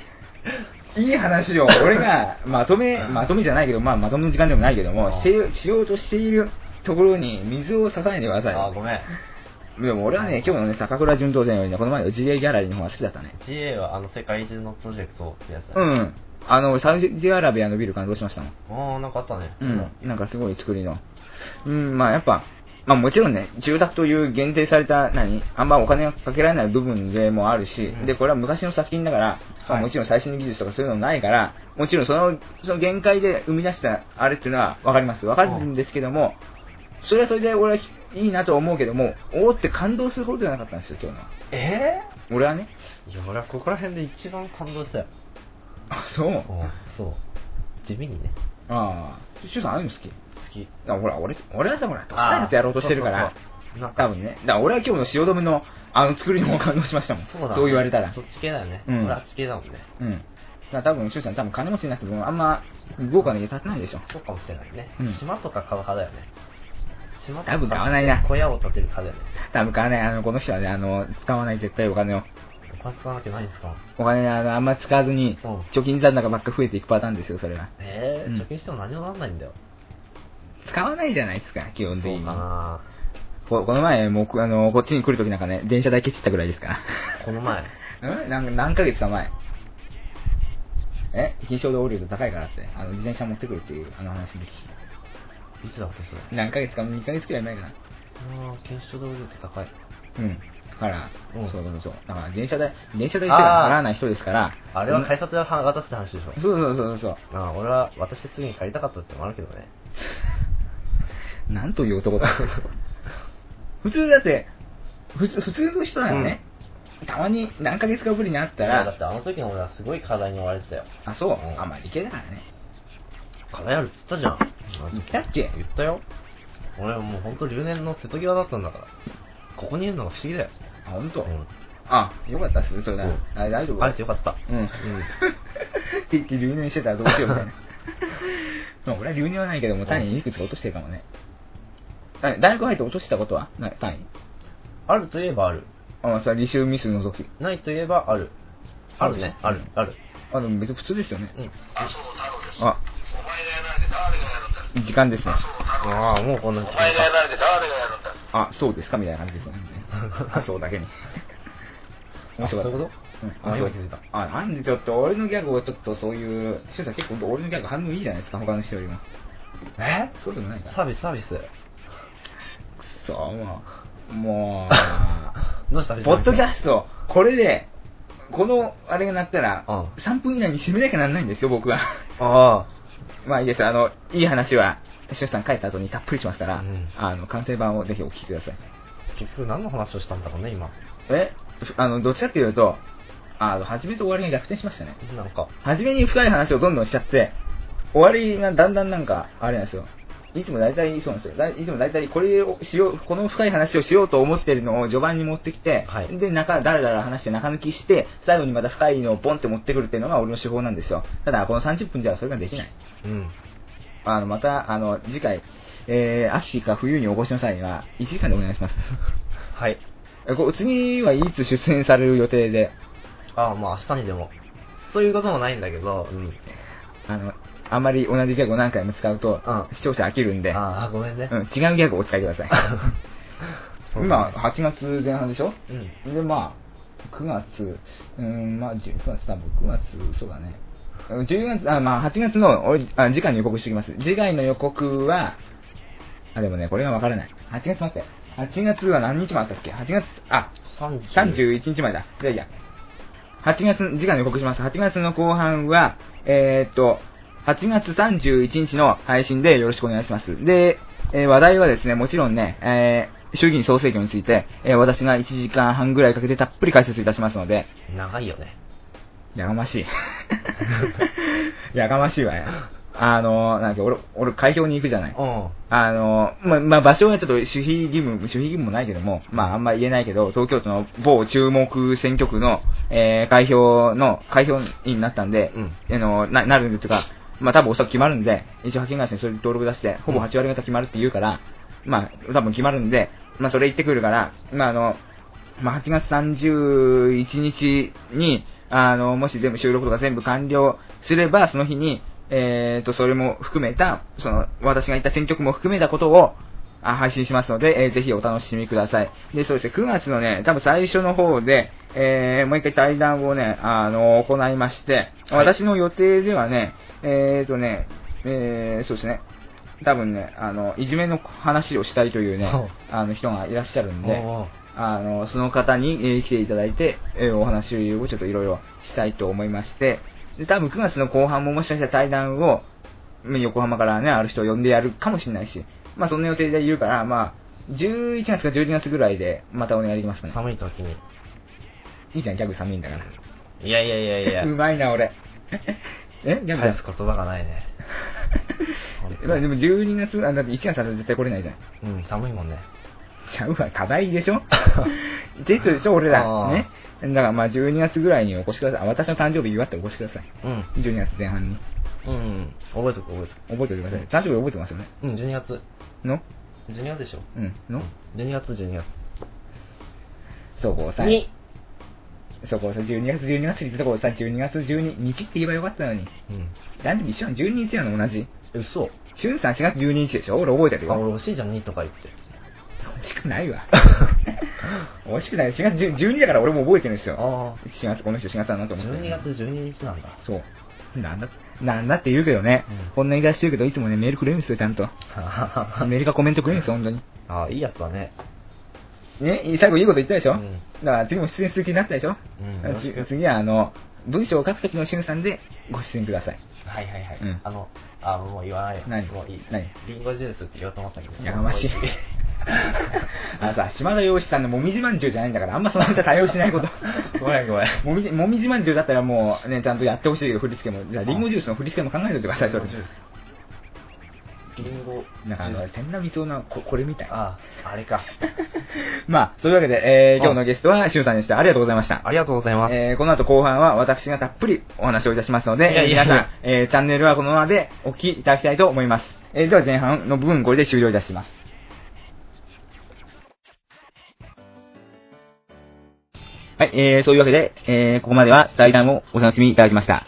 いい話を、俺がまとめ、まとめじゃないけど、まあまとめの時間でもないけども、ししようとしているところに水を差さないでください。あー、ごめん。でも俺はね、今日のね、高倉順当店よりね、この前の GA ギャラリーの方が好きだったね。GA はあの世界中のプロジェクトってやつだね。うん。あの、サウジアラビアのビル感動しましたもん。ああ、なんかあったね。うん。なんかすごい作りの。うん、まあやっぱ、まあもちろんね、住宅という限定された、何あんまお金がかけられない部分でもあるし、うんで、これは昔の作品だから、まあはいもちろん最新の技術とかそういうのもないから、もちろんその、その限界で生み出したあれっていうのはわかります。わかるんですけども、それはそれで俺はいいなと思うけども、おーって感動するほどじゃなかったんですよ、今日のは。え俺はね。えいや、俺はここら辺で一番感動したよ。あ、そう。うん、そう。地味にね。ああ。シュウさんああいうの好き？好き。あほら、俺、俺はさ、ほら、どっさいやつやろうとしてるから、そうそうそうなんか多分ね。だから俺は今日の汐留のあの作りにも感動しましたもん。そうだねそう言われたらそ。っち系だよね。うん俺あっち系だもんね。うん。だから多分、シュウさん多分金持ちになってもあんま豪華な家建てないでしょ。そうかもしれないね。うん島とか買う派だよね。島とか多分買わないな小屋を建てる派だよね。多分買わない。あの、この人はね、あの、使わない絶対お金を。使わなきゃないんですか？お金あのあんま使わずにうん、貯金残高ばっか増えていくパターンですよ、それは。ええうん貯金しても何もなんないんだよ。使わないじゃないですか、基本的に。そうかなここの前、もう、あの、こっちに来るときなんかね、電車代ケチったぐらいですから。この前？うん？何何ヶ月か前。え？金賞で降りると高いからって、あの、自転車持ってくるっていう、あの話の時。いつだっけそれ？何ヶ月か、2ヶ月くらい前かな。ああ、検証道具って高い。うん。だから、うんそうそうそう。だから、電車代、電車代すら払わない人ですから。あれは改札で渡すって話でしょ。そうそうそうそう。ああ、俺は私で次に借りたかったってのもあるけどね。なんという男だ。普通だって、普通普通の人ならね、たまに何ヶ月かぶりに会ったら、だってあの時の俺はすごい課題に追われてたよ。あ、そう、うんあ、まあ、理系だからね。課題あるっつったじゃん。言ったっけ？言ったよ。俺はもう本当留年の瀬戸際だったんだから。ここにいるのが不思議だよ。あ、本当？うん。あ、よかったっす、それなそうあ、大丈夫？会えてよかった。うん。って言って留年してたらどうしようみたいな。まあ俺は留年はないけども、単位いくつか落としてるかもね。あ大学入って落としたことは？ない単位？あるといえばある。あ、まあ、それは履修ミス除き。ないといえばある。あるね。ある。ある。あ、でも別に普通ですよね。うん。麻生太郎です。あ、時間ですね。ああ、もうこんな時間られて誰がやるんだあ、そうですかみたいな感じですよね。あ、そうだけに。面白かった。あそういうこと？うん、あ今気づいたあ、なんでちょっと俺のギャグをちょっとそういう、しゅうさん結構俺のギャグ反応いいじゃないですか、他の人よりも。え？そうでもないか。サービス、サービス。くそ、もう、もどうしたう、ポッドキャスト、これで、このあれが鳴ったら、うん3分以内に締めなきゃなんないんですよ、僕は。あまあいいです、あの、いい話は、しゅうさん帰った後にたっぷりしますから、うんあの、完成版をぜひお聞きください。あ。結局何の話をしたんだろうね、今。え？あの、どっちかっていうと、あの、初めと終わりが逆転しましたね。なんか。初めに深い話をどんどんしちゃって、終わりがだんだんなんか、あれなんですよ。いつも大体そうなんですよ。だいいつも大体これをしよう、この深い話をしようと思ってるのを序盤に持ってきて、はいで、中、だらだら話して中抜きして、最後にまた深いのをポンって持ってくるっていうのが俺の手法なんですよ。ただ、この30分じゃそれができない。うん。あの、また、あの、次回、えー、秋か冬にお越しの際には、1時間でお願いします。はい。えこう次はいつ出演される予定で、ああ、まあ明日にでも。そういうこともないんだけど、うん。あの、あんまり同じギャグを何回も使うと、うん視聴者飽きるんで、ああ、ごめんね。うん、違うギャグをお使いください。今、だね8月前半でしょ？うん。で、まあ、9月、うん、まあ、10 9月多分、9月、そうだね。うん10月、あ、まあ、8月の、俺あ次回の予告しておきます。次回の予告は、あ、でもね、これがわからない。8月待って。8月は何日もあったっけ ?8 月、あ、30 31日前だ。じゃあいいや。8月、次回の予告します。8月の後半は、えー、っと、8月31日の配信でよろしくお願いします。で、えー話題はですね、もちろんね、えー衆議院総選挙について、えー私が1時間半ぐらいかけてたっぷり解説いたしますので、長いよね。やがましい。やがましいわよ。あの、なんか俺、俺、開票に行くじゃない。うん。あの、まあ、まあ、場所はちょっと守秘義務、守秘義務もないけども、まあ、あんま言えないけど、東京都の某注目選挙区の、えー、開票の、開票員になったんで、うんあの、な、なるんでというか、まあ、多分おそらく決まるんで、一応派遣会社にそれ登録出して、ほぼ8割方決まるって言うから、まあ、多分決まるんで、まあ、それ言ってくるから、まあ、あの、まあ、8月31日に、あの、もし全部収録とか全部完了すれば、その日に、えーと、それも含めた、その、私が言った選挙区も含めたことを、あ配信しますので、えーぜひお楽しみください。で、そうですね、9月のね、多分最初の方で、えーもう一回対談をね、あの、行いまして、はい私の予定ではね、えーとね、えーそうですね、多分ね、あの、いじめの話をしたいというねあの人がいらっしゃるんで、あの、その方に、えー来ていただいて、えーお話をちょっといろいろしたいと思いまして、で、多分9月の後半ももしかしたら対談を、まあ横浜からね、ある人を呼んでやるかもしれないし、まあそんな予定でいるから、まあ、11月か12月ぐらいでまたお願いできますかね。寒い時に。いいじゃん、ギャグ寒いんだから。いやいやいやいや。うまいな、俺。え？ギャグ返す言葉がないね。まあでも12月、あ、だって1月だと絶対来れないじゃん。うん、寒いもんね。ちゃうわ、課題でしょ？テストでしょ、俺らあ。ーね？だからまあ12月ぐらいにお越しください。あ私の誕生日祝ってお越しください。うん。12月前半に。うん。覚えとく覚えとく。覚えておいてください。誕生日覚えてますよね？うん、12月。の？12月でしょうん。の？12月、12月。そこをさ、に。そこをさ、12月12月って言ったところをさ、12月12日って言えばよかったのに。うん。誕生日一緒なの ?12 日なの同じ？嘘しゅんさん4月12日でしょ？俺覚えてるあ、よ。俺惜しいじゃん、2とか言って。惜しくないわ。惜しくない。4月10 12だから俺も覚えてるんですよ。あ4月、この人4月だなとあ。思って。12月12日なんだ。そう。なんだ、なんだって言うけどね、うんこんな言い出してるけど、いつもね、メールくれるんですよ、ちゃんと。メールかコメントくれるんですよ、本当に。ああ、いいやつだね。ね、最後いいこと言ったでしょ、うんだから次も出演する気になったでしょ、うん次次は、あの、文章を書くときのしゅんさんでご出演ください。はいはいはい。うんあの、あ、もう言わないよ。何？もういい。何？リンゴジュースって言おうと思ったけど。やがましい。あのさ、島田洋志さんのもみじまんじゅうじゃないんだから、あんまその間対応しないこと。ごめんごめんもみじ、もみじまんじゅうだったらもうね、ちゃんとやってほしいけど、振り付けも。じゃあ、リンゴジュースの振り付けも考えておいてください、それリンゴ。なんかあの、千田光雄のここれみたい。ああ、あれか。まあ、そういうわけで、えー、今日のゲストは、しゅんさんでした。ありがとうございました。ありがとうございます。えー、この後後半は私がたっぷりお話をいたしますので、いやいやいや皆さん、えー、チャンネルはこのままでお聞きいただきたいと思います。えー、では前半の部分これで終了いたします。はい、えー、そういうわけで、えー、ここまでは対談をお楽しみいただきました。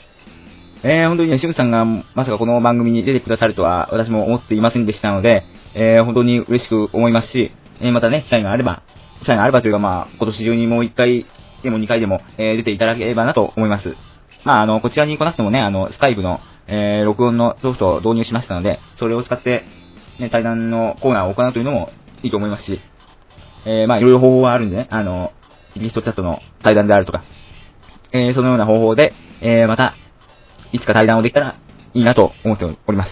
えー、本当にね、しゅんさんがまさかこの番組に出てくださるとは私も思っていませんでしたので、えー、本当に嬉しく思いますし、えー、またね、機会があれば、機会があればというかまあ、今年中にもう一回でも2回でも、えー出ていただければなと思います。まあ、あの、こちらに来なくてもね、あの、スカイプの、えー、録音のソフトを導入しましたので、それを使って、ね、対談のコーナーを行うというのもいいと思いますし、えー、まあ、いろいろ方法はあるんでね、あの、リストチャットの対談であるとか、えー、そのような方法で、えー、また、いつか対談をできたらいいなと思っております。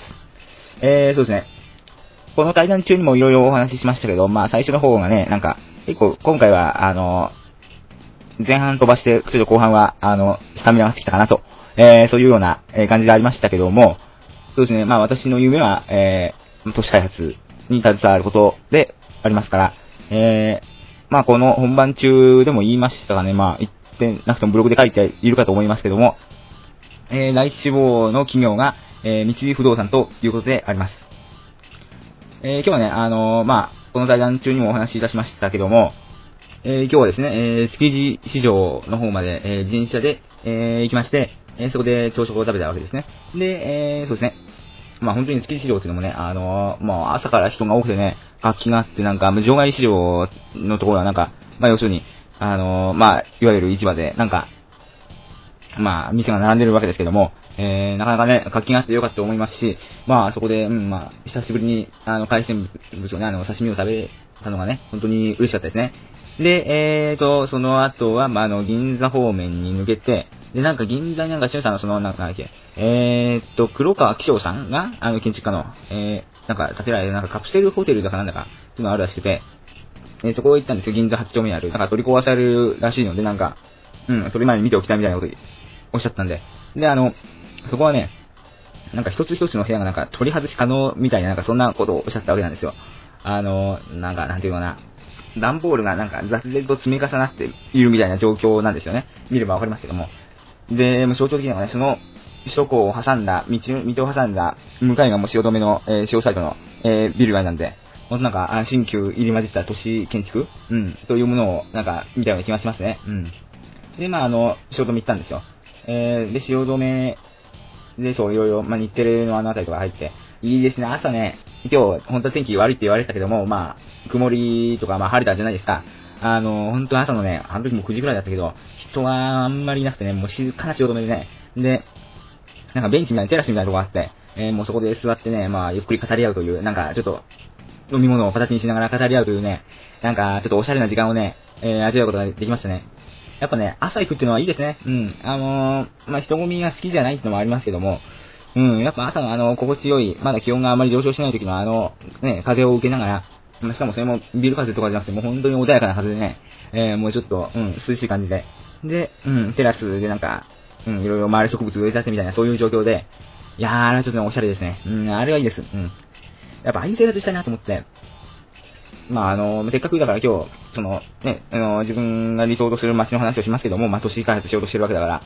えー、そうですね。この対談中にもいろいろお話ししましたけど、まあ、最初の方がね、なんか、結構、今回は、あの、前半飛ばして、ちょっと後半は、あの、スタミナがつきたかなと、えー、そういうような、え感じでありましたけども、そうですね、まあ私の夢は、えー、都市開発に携わることでありますから、えー、まあこの本番中でも言いましたがね、まあ言ってなくてもブログで書いているかと思いますけども、えー、第一志望の企業が、えー、三井不動産ということであります。えー、今日はね、あのーまあ、この対談中にもお話しいたしましたけども、えー今日はですね、えー築地市場の方まで、えー自転車で、えー行きまして、えーそこで朝食を食べたわけですね。で、えーそうですね。まあ本当に築地市場っていうのもね、あのーまあ朝から人が多くてね、活気があって、なんか、場外市場のところはなんか、まあ要するに、あのーまあ、いわゆる市場で、なんか、まあ、店が並んでるわけですけども、えー、なかなかね、活気があってよかったと思いますし、まあ、そこで、うん、まあ、久しぶりに、あの、海鮮物をね、あの、刺身を食べたのがね、本当に嬉しかったですね。で、えーと、その後は、まあ、あの、銀座方面に抜けて、で、なんか銀座になんか、しゅんさんのその、なんか、なんだっけ、えーと、黒川紀章さんが、あの、建築家の、えー、なんか、建てられる、なんかカプセルホテルだかなんだか、っていうのがあるらしくて、えそこ行ったんですよ、銀座8丁目にある。なんか取り壊されるらしいので、なんか、うん、それまでに見ておきたいみたいなことおっしゃったんで。で、あの、そこはね、なんか一つ一つの部屋がなんか取り外し可能みたいな、なんかそんなことをおっしゃったわけなんですよ。あの、なんか、なんていうかな。段ボールがなんか雑然と積み重なっているみたいな状況なんですよね。見ればわかりますけども。で、もう象徴的なのがね、その首都高を挟んだ、道、道を挟んだ、向かいがもう汐留の、えー、潮サイドの、えー、ビル街なんで、ほんとなんか、新旧入り混じった都市建築？うん、というものを、なんか、見たような気がしますね。うん。で、まあ、あの、汐留行ったんですよ。えー、で、汐留で、そう、いろいろ、まあ、日テレのあの辺りとか入って、いいですね、朝ね、今日、本当は天気悪いって言われてたけども、まあ、曇りとか、まあ、晴れたじゃないですか。あの、本当朝のね、あの時も9時くらいだったけど、人はあんまりいなくてね、もう静かな汐留でね、で、なんかベンチみたいな、テラスみたいなとこがあって、えーもうそこで座ってね、まあ、ゆっくり語り合うという、なんか、ちょっと、飲み物を形にしながら語り合うというね、なんか、ちょっとおしゃれな時間をね、えー味わうことができましたね。やっぱね、朝行くっていうのはいいですね。うん。あのー、まあ、人混みが好きじゃないっていうのもありますけども、うん、やっぱ朝のあの、心地よい、まだ気温があまり上昇しない時のあの、ね、風を受けながら、まあしかもそれもビル風とかじゃなくて、もう本当に穏やかな風でね、えー、もうちょっと、うん、涼しい感じで。で、うん、テラスでなんか、うん、いろいろ周り植物植え立てみたいな、そういう状況で、いやー、あれはちょっとね、おしゃれですね。うん、あれはいいです。うん。やっぱああいう生活したいなと思って、まあ、あの、せっかくだから今日、その、ね、あの、自分が理想とする街の話をしますけども、まあ、都市開発しようとしてるわけだか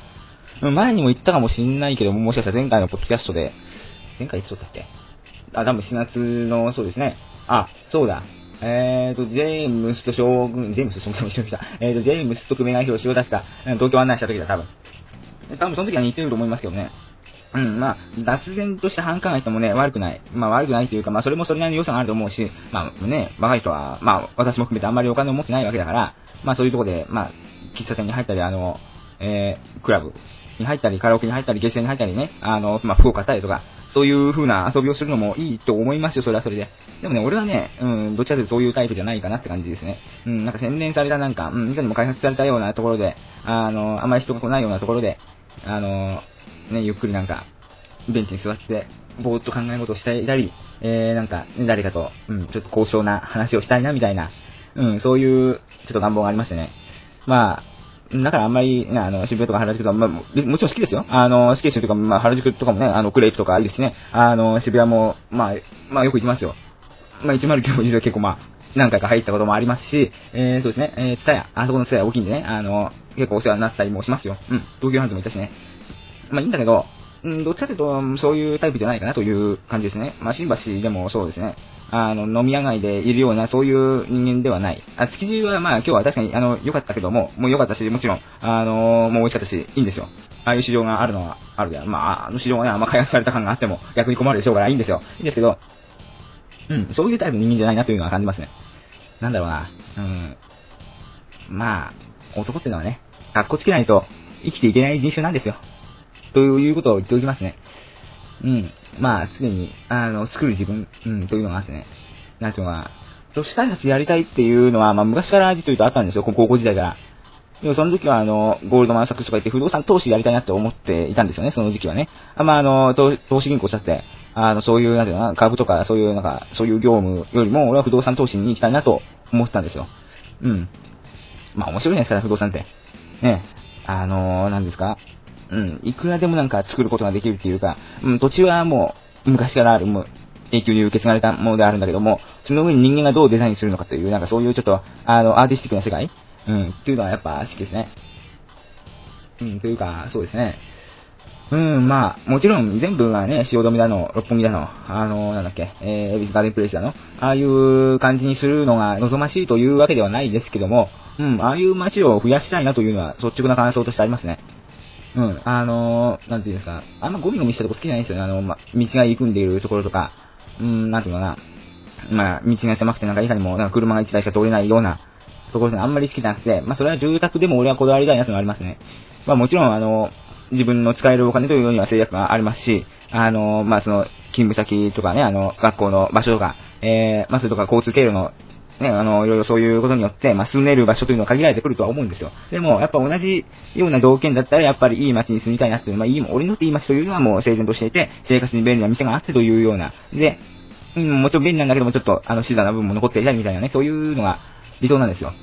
ら、前にも言ったかもしんないけども、もしかしたら前回のポッドキャストで、前回いつ撮ったっけ？あ、多分4月の、そうですね。あ、そうだ。えーと、ジェームスと将軍、ジェームスと将軍一緒に来た。えーと、ジェームスと組合表紙を出した、東京案内した時だ、多分。多分その時は似てると思いますけどね。うん、まあ、脱然とした繁華街ともね、悪くない。まあ、悪くないというか、まあ、それもそれなりの良さがあると思うし、まあ、ね、若い人は、まあ、私も含めてあんまりお金を持ってないわけだから、まあ、そういうとこで、まあ、喫茶店に入ったり、あの、えー、クラブに入ったり、カラオケに入ったり、ゲストに入ったりね、あの、まあ、服を買ったりとか、そういう風な遊びをするのもいいと思いますよ、それはそれで。でもね、俺はね、うん、どっちかというとそういうタイプじゃないかなって感じですね。うん、なんか洗練されたなんか、うん、いかにも開発されたようなところで、あの、あまり人が来ないようなところで、あの、ね、ゆっくりなんか、ベンチに座って、ぼーっと考え事をしていたり、えー、なんか、ね誰かと、うん、ちょっと高尚な話をしたいな、みたいな、うん、そういう、ちょっと願望がありましてね。まあ、だからあんまり、ね、あの、渋谷とか原宿とか、まあ、もちろん好きですよ。あの、好きですよとか、まあ、原宿とかもね、あの、クレープとかいいですしね。あの、渋谷も、まあ、まあ、よく行きますよ。まあ、109も実は結構まあ、何回か入ったこともありますし、えー、そうですね、えー、ツタヤ、あそこのツタヤ大きいんでね、あの、結構お世話になったりもしますよ。うん、東急ハンズも行ったしね。まあいいんだけど、うん、どっちかというと、そういうタイプじゃないかなという感じですね。まあ、新橋でもそうですね。あの、飲み屋街でいるような、そういう人間ではない。あ、築地はまあ今日は確かに、あの、良かったけども、もう良かったし、もちろん、あのもう美味しかったし、いいんですよ。ああいう市場があるのはあるで、まあ、あの市場がね、あんま開発された感があっても、逆に困るでしょうからいいんですよ。いいんですけど、うん、そういうタイプの人間じゃないなというのは感じますね。なんだろうな、うん。まあ、男ってのはね、格好つけないと生きていけない人種なんですよ。ということを言っておきますね。うん。まあ、常に、あの、作る自分、うん、というのがあってね。なんていうのかな。都市開発やりたいっていうのは、まあ、昔から実を言うとあったんですよ、高校時代から。でもその時は、あの、ゴールドマンサックスとか言って不動産投資やりたいなって思っていたんですよね、その時期はね。あまあ、あの、投資銀行したって、あの、そういう、なんていうのかな、株とか、そういう、なんか、そういう業務よりも、俺は不動産投資に行きたいなと思ってたんですよ。うん。まあ、面白いじゃないですか、不動産って。ね。あの、なんですか。うん。いくらでもなんか作ることができるっていうか、うん、土地はもう、昔からある、もう、永久に受け継がれたものであるんだけども、その上に人間がどうデザインするのかという、なんかそういうちょっと、あの、アーティスティックな世界？うん、っていうのはやっぱ好きですね。うん、というか、そうですね。うん、まあ、もちろん全部がね、汐留だの、六本木だの、あの、なんだっけ、えー、エビスガーデンプレイスだの、ああいう感じにするのが望ましいというわけではないですけども、うん、ああいう街を増やしたいなというのは率直な感想としてありますね。うん、あのー、なんていうんですか、あんまゴミゴミしたとこ好きじゃないんですよね。あの、ま、道が行くんでいるところとか、うん、なんていうのかな、まあ、道が狭くてなんかいかにも、なんか車が一台しか通れないようなところであんまり好きじゃなくて、まあ、それは住宅でも俺はこだわりたいなというのがありますね。まあ、もちろん、あの、自分の使えるお金というのには制約がありますし、あの、まあ、その、勤務先とかね、あの、学校の場所とか、えー、まあ、それとか交通経路のね、あの、いろいろそういうことによって、まあ、住める場所というのは限られてくるとは思うんですよ。でも、やっぱ同じような条件だったら、やっぱりいい街に住みたいなっていう、まあ、いい、俺のっていい街というのはもう整然としていて、生活に便利な店があってというような、で、うん、もちろん便利なんだけども、ちょっと、あの、静かな部分も残っていたりみたいなね、そういうのが理想なんですよ。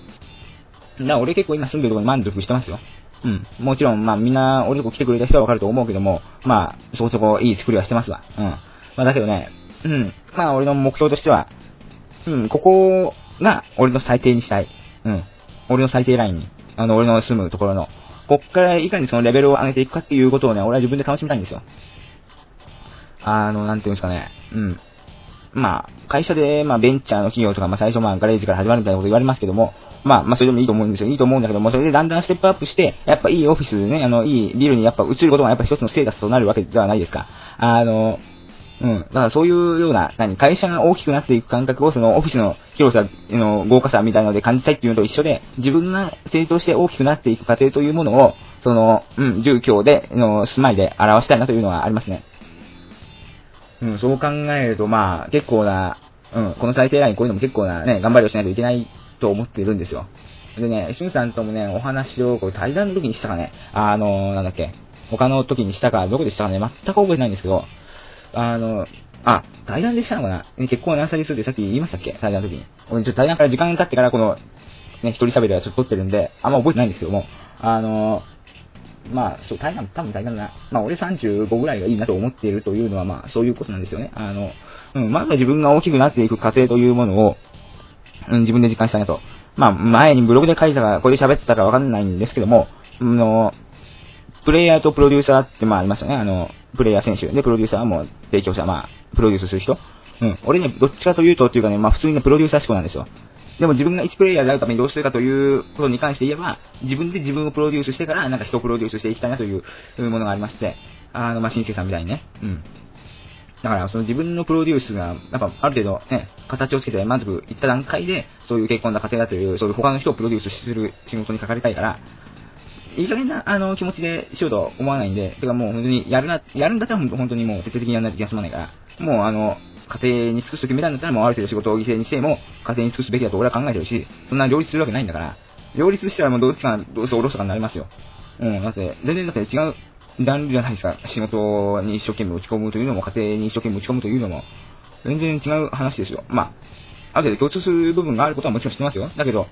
だから俺結構今住んでるところに満足してますよ。うん。もちろん、まあみんな、俺のとこ来てくれた人はわかると思うけども、まあ、そこそこいい作りはしてますわ。うん。まあだけどね、うん。まあ俺の目標としては、うん、ここが俺の最低にしたい。うん。俺の最低ラインに。あの、俺の住むところの。こっからいかにそのレベルを上げていくかっていうことをね、俺は自分で楽しみたいんですよ。あの、なんていうんですかね。うん。まあ、会社で、まあ、ベンチャーの企業とか、まあ、最初、まあ、ガレージから始まるみたいなこと言われますけども、まあ、まあ、それでもいいと思うんですよ。いいと思うんだけども、それでだんだんステップアップして、やっぱいいオフィスね、あの、いいビルにやっぱ移ることがやっぱ一つのステータスとなるわけではないですか。あの、うん。だからそういうような、何、会社が大きくなっていく感覚を、そのオフィスの広さ、の豪華さみたいなので感じたいっていうのと一緒で、自分が成長して大きくなっていく過程というものを、その、うん、住居で、の、住まいで表したいなというのはありますね。うん、そう考えると、まあ、結構な、うん、この最低ラインこういうのも結構なね、頑張りをしないといけないと思っているんですよ。でね、しゅんさんともね、お話を、これ対談の時にしたかね、あのなんだっけ、他の時にしたか、どこでしたかね、全く覚えてないんですけど、あの、あ、対談でしたのかな？結婚は何歳にすってさっき言いましたっけ？対談の時に。俺ちょっと対談から時間経ってからこの、ね、一人喋りはちょっと撮ってるんで、あんま覚えてないんですけども、あの、まあ、そう、対談、多分対談だな。まあ、俺35ぐらいがいいなと思っているというのは、まあ、そういうことなんですよね。あの、うん、まずは自分が大きくなっていく過程というものを、うん、自分で実感したいなと。まあ、前にブログで書いたか、これで喋ってたかわかんないんですけども、あの、プレイヤーとプロデューサーってまあありましたね。あの、プレイヤー選手。で、プロデューサーも提供者、まあ、プロデュースする人。うん。俺ね、どっちかというとっていうかね、まあ普通にね、プロデューサー志向なんですよ。でも自分が1プレイヤーであるためにどうするかということに関して言えば、自分で自分をプロデュースしてから、なんか人をプロデュースしていきたいなというものがありまして、あの、まあ、新生さんみたいにね。うん。だから、その自分のプロデュースが、やっぱある程度ね、形をつけて満足いった段階で、そういう結婚だ家庭だという、そういう他の人をプロデュースする仕事にかかりたいから、いい加減な、あの、気持ちでしようとは思わないんで、てかもう本当に、やるな、やるんだったら本当にもう徹底的にやらないと気が済まないから、もうあの、家庭に尽くすと決めたんだったらもうある程度仕事を犠牲にしても、家庭に尽くすべきだと俺は考えてるし、そんな両立するわけないんだから、両立したらもうどっちかどうせおろそかになりますよ。うん、だって、全然だって違う、ジャンルじゃないですか。仕事に一生懸命打ち込むというのも、家庭に一生懸命打ち込むというのも、全然違う話ですよ。まあ、ある程度共通する部分があることはもちろん知ってますよ。だけど、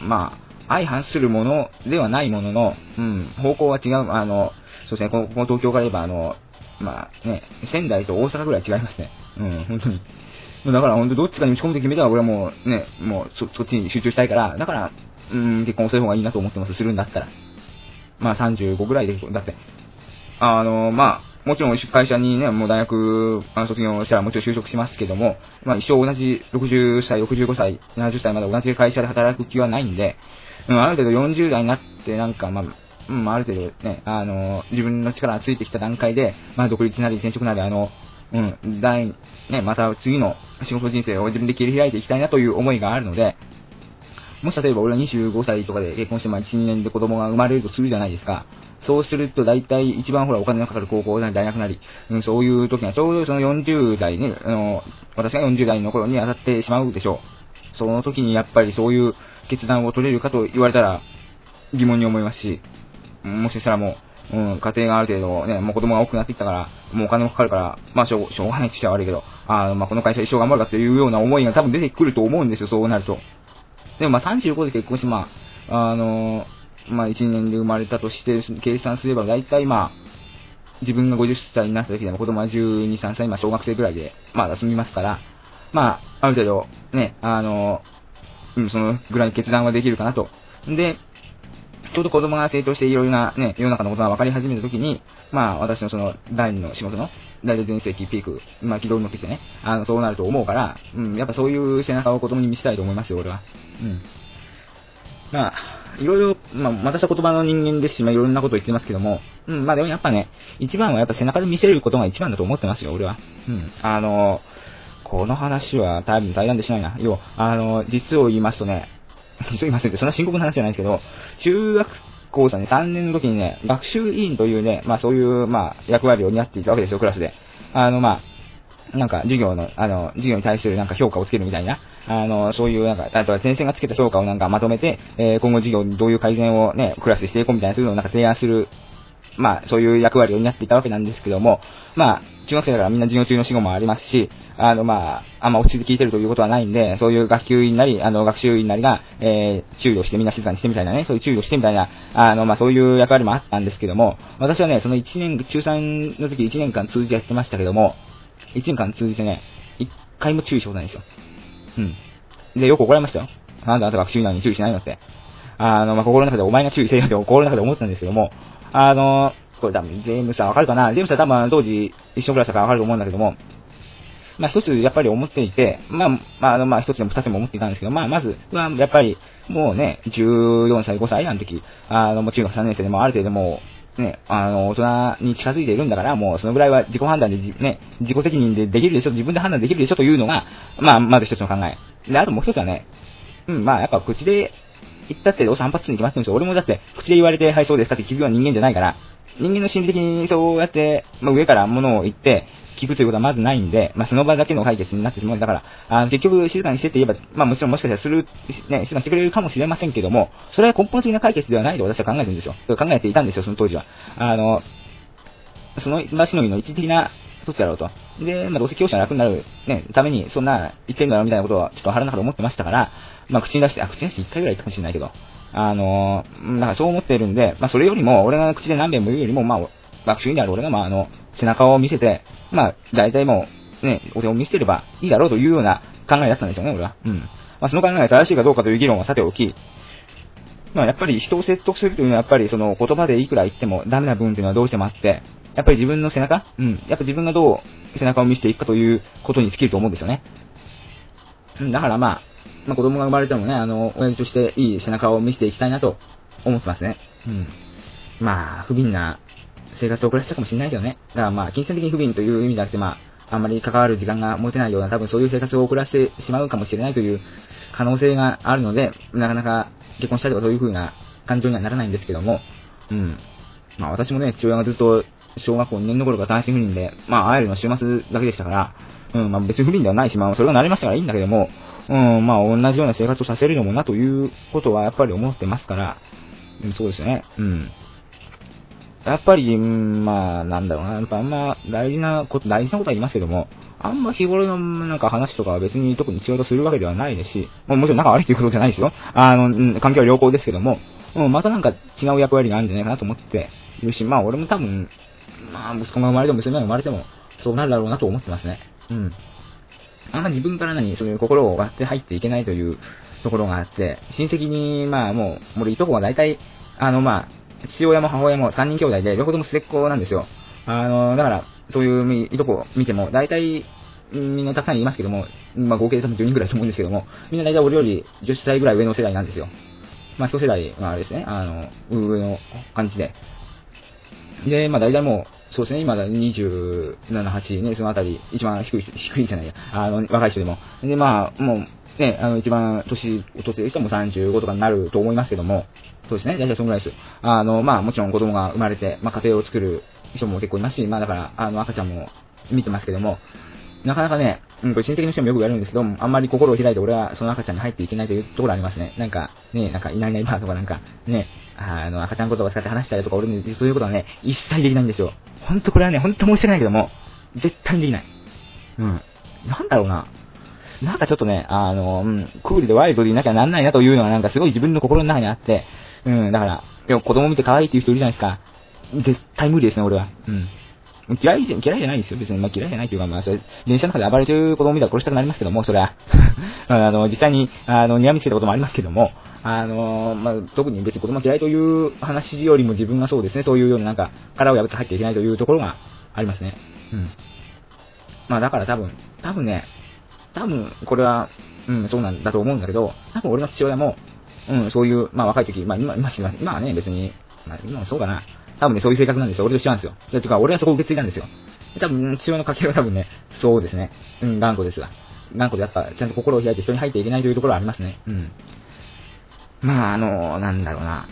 まあ、相反するものではないものの、うん、方向は違う。あの、そうですね、ここ東京から言えば、あの、まあね、仙台と大阪ぐらい違いますね。うん、本当に。だから本当どっちかに打ち込むと決めたら俺はもうね、もうそそっちに集中したいから、だから、うん、結婚遅い方がいいなと思ってます。するんだったら。まあ35ぐらいで、だって、あの、まあ、もちろん会社にね、もう大学卒業したらもちろん就職しますけども、まあ一生同じ60歳、65歳、70歳まで同じ会社で働く気はないんで、うん、ある程度40代になってなんかまあ、うん、ある程度ね、あの、自分の力がついてきた段階で、まあ独立なり転職なり、あの、うん、第、ね、また次の仕事人生を自分で切り開いていきたいなという思いがあるので、もし例えば俺は25歳とかで結婚してまあ1、2年で子供が生まれるとするじゃないですか。そうすると大体一番ほらお金のかかる高校なり大学なり、うん、そういう時がちょうどその40代ね、あの、私が40代の頃に当たってしまうでしょう。その時にやっぱりそういう決断を取れるかと言われたら疑問に思いますし、もしかしたらもう、うん、家庭がある程度ね、もう子供が大きくなっていったから、もうお金もかかるから、まあしょうしょうがないって言っちゃ悪いけど、あまあこの会社一生頑張るかっていうような思いが多分出てくると思うんですよ、そうなると。でもまあ35で結婚して、まあ、あのー、まあ1年で生まれたとして、計算すれば大体まあ、自分が50歳になった時でも子供は12、3歳、まあ小学生ぐらいで、まだ済みますから、まあ、ある程度、ね、あのー、うん、そのぐらいの決断はできるかなと。で、ちょうど子供が成長していろいろなね、世の中のことが分かり始めた時に、まあ私のその第二の仕事の、大体全盛期ピーク、まあ軌道に乗ってきてね、あの、そうなると思うから、うん、やっぱそういう背中を子供に見せたいと思いますよ、俺は。うん。まあ、いろいろ、まあ、私は言葉の人間ですし、まあ、いろんなこと言ってますけども、うん、まあでもやっぱね、一番はやっぱ背中で見せることが一番だと思ってますよ、俺は。うん。あの、この話は多分対談でしないな。要は、あの、実を言いますとね、実を言いますと、そんな深刻な話じゃないですけど、中学校舎ね、3年の時にね、学習委員というね、まあそういう、まあ役割を担っていたわけですよ、クラスで。あの、まあ、なんか授業の、あの、授業に対するなんか評価をつけるみたいな、あの、そういうなんか、あとは先生がつけた評価をなんかまとめて、えー、今後授業にどういう改善をね、クラスでしていこうみたいな、そういうのをなんか提案するまあ、そういう役割を担っていたわけなんですけども、まあ、中学生だからみんな授業中の死後もありますし、あの、まあ、あんま落ち着いてるということはないんで、そういう学級委員なり、あの、学習委員なりが、えー、注意をしてみんな静かにしてみたいなね、そういう注意をしてみたいな、あの、まあ、そういう役割もあったんですけども、私はね、その1年、中3の時1年間通じてやってましたけども、1年間通じてね、1回も注意したことないんですよ。うん。で、よく怒られましたよ。なんであなた学習委員なのに注意しないのって。あの、まあ、心の中でお前が注意せよって心の中で思ったんですけども、あの、これ多分、ジェームスさんわかるかな？ジェームスさん多分当時一緒クラスだからわかると思うんだけども、まあ一つやっぱり思っていて、まあ、まあ、あの、まあ一つでも二つでも思っていたんですけど、まあまずはやっぱり、もうね、14歳、5歳の時、あの、もう中学3年生でもある程度もう、ね、あの、大人に近づいているんだから、もうそのぐらいは自己判断で、ね、自己責任でできるでしょ、自分で判断できるでしょというのが、まあ、まず一つの考え。で、あともう一つはね、うん、まあやっぱ口で言ったってどうせ反発に決まってるんですよ。俺もだって、口で言われて、はい、そうですかって聞くような人間じゃないから、人間の心理的にそうやって、まあ、上から物を言って、聞くということはまずないんで、まあ、その場だけの解決になってしまう。だから、あ結局静かにしてって言えば、まあ、もちろんもしかしたらする、ね、静かにしてくれるかもしれませんけども、それは根本的な解決ではないと私は考えてるんですよ。考えていたんですよ、その当時は。あの、その場しのぎの一時的な措置だろうと。で、まあ、どうせ教師が楽になる、ね、ために、そんな言ってんだろうみたいなことは、ちょっと腹の中で思ってましたから、まあ、口に出して、あ、口に出して一回ぐらい言ったかもしれないけど、あの、なんかそう思ってるんで、まあ、それよりも、俺が口で何遍も言うよりも、まあ、学習にある俺が、まあ、あの、背中を見せて、まあ、大体もう、ね、お手を見せてればいいだろうというような考えだったんですよね、俺は。うん。まあ、その考えが正しいかどうかという議論はさておき、まあ、やっぱり人を説得するというのは、やっぱりその言葉でいくら言ってもダメな部分というのはどうしてもあって、やっぱり自分の背中？うん。やっぱ自分がどう背中を見せていくかということに尽きると思うんですよね。うん、だからまあ、まあ子供が生まれてもね、あの、親父としていい背中を見せていきたいなと思ってますね。うん。まあ、不憫な生活を送らせたかもしれないけどね。だからまあ、金銭的に不憫という意味じゃなくて、まあ、あんまり関わる時間が持てないような、多分そういう生活を送らせてしまうかもしれないという可能性があるので、なかなか結婚したりとかそういう風な感情にはならないんですけども、うん。まあ私もね、父親がずっと小学校2年の頃から単身赴任で、まあ会えるの週末だけでしたから、うん、まあ別に不憫ではないし、まあそれが慣れましたからいいんだけども、うん、まあ同じような生活をさせるのもなということはやっぱり思ってますから、うん、そうですね、うん。やっぱり、んまあ、なんだろうな、やっぱあんま大事なこと、大事なことは言いますけども、あんま日頃のなんか話とかは別に特に必要とするわけではないですし、ももちろん仲悪いということじゃないですよ。あの、うん、環境は良好ですけども、うん、またなんか違う役割があるんじゃないかなと思っているし、まあ俺も多分、まあ息子が生まれても娘が生まれても、そうなるだろうなと思ってますね。うん。あんま自分から何、そういう心を割って入っていけないというところがあって、親戚に、まあもう、俺いとこは大体、あのまあ、父親も母親も3人兄弟で、両方とも末っ子なんですよ。あの、だから、そういういとこを見ても、大体、みんなたくさんいますけども、まあ合計で多分10人くらいと思うんですけども、みんな大体俺より10歳ぐらい上の世代なんですよ。まあ一世代はあれですね、あの、上の感じで。で、まあ大体もう、そうですね、今だ27、8ね、そのあたり、一番低い、低いじゃないや、あの、若い人でも。で、まあ、もう、ね、あの、一番年を取ってる人も35とかになると思いますけども、そうですね、大体そのぐらいです。あの、まあ、もちろん子供が生まれて、まあ、家庭を作る人も結構いますし、まあ、だから、あの、赤ちゃんも見てますけども、なかなかね、うん、これ親戚の人もよく言われるんですけど、あんまり心を開いて俺はその赤ちゃんに入っていけないというところありますね。なんか、ね、なんか、いないいないばとかなんか、ね、あの、赤ちゃん言葉使って話したりとか、俺にそういうことはね、一切できないんですよ。ほんとこれはね、ほんと申し訳ないけども、絶対にできない。うん。なんだろうな。なんかちょっとね、あの、うん、クールでワイルドでいなきゃなんないなというのがなんかすごい自分の心の中にあって、うん、だから、でも子供見て可愛いっていう人いるじゃないですか。絶対無理ですね、俺は。うん。嫌いじゃ、嫌いじゃないですよ、別に。まあ嫌いじゃないというか、まあそれ、電車の中で暴れてる子供見たら殺したくなりますけども、それは。あの、実際に、あの、睨みつけたこともありますけども、あの、まあ特に別に子供嫌いという話よりも自分がそうですね、そういうようななんか、殻を破って入っていけないというところがありますね。うん。まあだから多分、多分ね、多分、これは、うん、そうなんだと思うんだけど、多分俺の父親も、うん、そういう、まあ若い時、まあ今、今、今はね、別に、まあ今もそうかな。多分ね、そういう性格なんですよ。俺と一緒なんですよ。てか、俺はそこを受け継いだんですよ。多分、父親の家系は多分ね、そうですね。うん、頑固ですわ。頑固でやっぱ、ちゃんと心を開いて人に入っていけないというところはありますね。うん。まあ、あの、なんだろうな。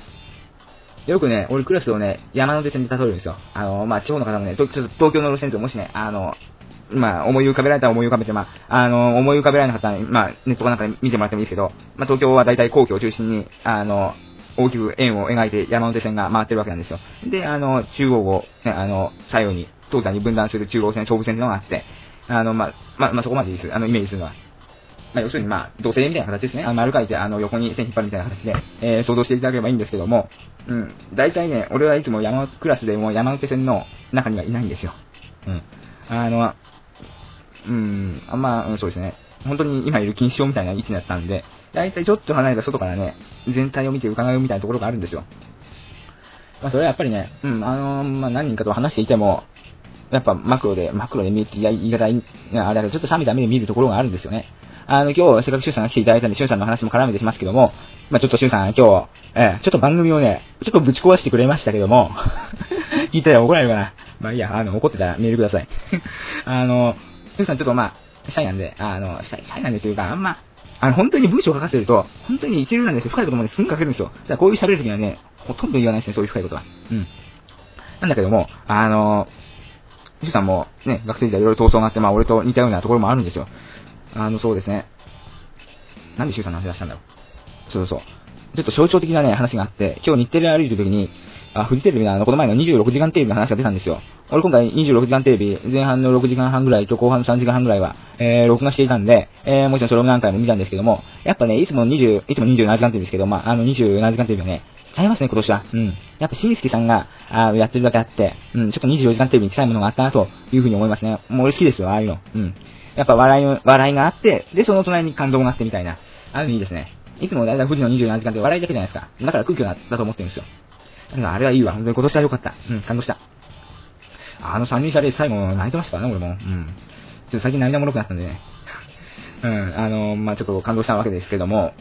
よくね、俺クラスをね、山手線で例えるんですよ。あの、まあ、地方の方もね、ちょっと東京の路線図をもしね、あの、まあ、思い浮かべられたら思い浮かべて、まあ、あの、思い浮かべられなかったら、まあ、ネットかなんかで見てもらってもいいですけど、まあ、東京は大体皇居を中心に、あの、大きく円を描いて山手線が回ってるわけなんですよ。で、あの、中央を、ね、あの、左右に、東西に分断する中央線、総武線というのがあって、あの、ま、ま、ま、そこまでいいです。あの、イメージするのは。まあ、要するに、まあ、土星みたいな形ですね。あの丸書いて、あの、横に線引っ張るみたいな形で、えー、想像していただければいいんですけども、うん。大体ね、俺はいつも山クラスでも山手線の中にはいないんですよ。うん。あの、うん、あんま、うん、そうですね。本当に今いる禁止症みたいな位置だったんで、大体ちょっと離れた外からね、全体を見て伺うみたいなところがあるんですよ。まあ、それはやっぱりね、うん、あのー、まあ、何人かと話していても、やっぱマクロで、マクロで見て、言い方、あれだけど、ちょっと冷めた目で見るところがあるんですよね。あの、今日、せっかくシュウさんが来ていただいたんで、シュウさんの話も絡めてしますけども、まあ、ちょっとシュウさん、今日、えー、ちょっと番組をね、ちょっとぶち壊してくれましたけども、聞いたら怒られるかな。まあいいや、あの、怒ってたらメールください。あの、シュウさんちょっとまあ、シャイなんで、あの、シャイ、シャイなんでというか、あんま、あの、本当に文章を書かせると、本当に一流なんですよ。深いことまですぐ書けるんですよ。じゃあこういう喋るときはね、ほとんど言わないですね、そういう深いことは。うん。なんだけども、あの、シュさんもね、学生時代いろいろ闘争があって、まあ俺と似たようなところもあるんですよ。あの、そうですね。なんでシュウさんの話出したんだろう。そうそう。ちょっと象徴的なね、話があって、今日日テレ歩いてる時に、あ、フジテレビのあの、この前の26時間テレビの話が出たんですよ。俺今回26時間テレビ、前半の6時間半ぐらいと後半の3時間半ぐらいは、えー、録画していたんで、えー、もちろんそれも何回も見たんですけども、やっぱね、いつも20、いつも27時間テレビですけど、まあ、あの27時間テレビはね、ちゃいますね、今年は。うん。やっぱ、しんすけさんが、あやってるだけあって、うん、ちょっと24時間テレビに近いものがあったな、というふうに思いますね。もう俺好きですよ、ああいうの。うん。やっぱ笑いの、笑いがあって、で、その隣に感動があってみたいな。ああいうのいいですね。いつもだいたい富士の24時間って笑いだけじゃないですか。だから空虚だと思ってるんですよ。あれはいいわ。本当に今年は良かった。うん、感動した。あの三輪車レース最後泣いてましたからね、俺も。うん。ちょっと最近涙もろくなったんでね。うん、あの、まあ、ちょっと感動したわけですけども、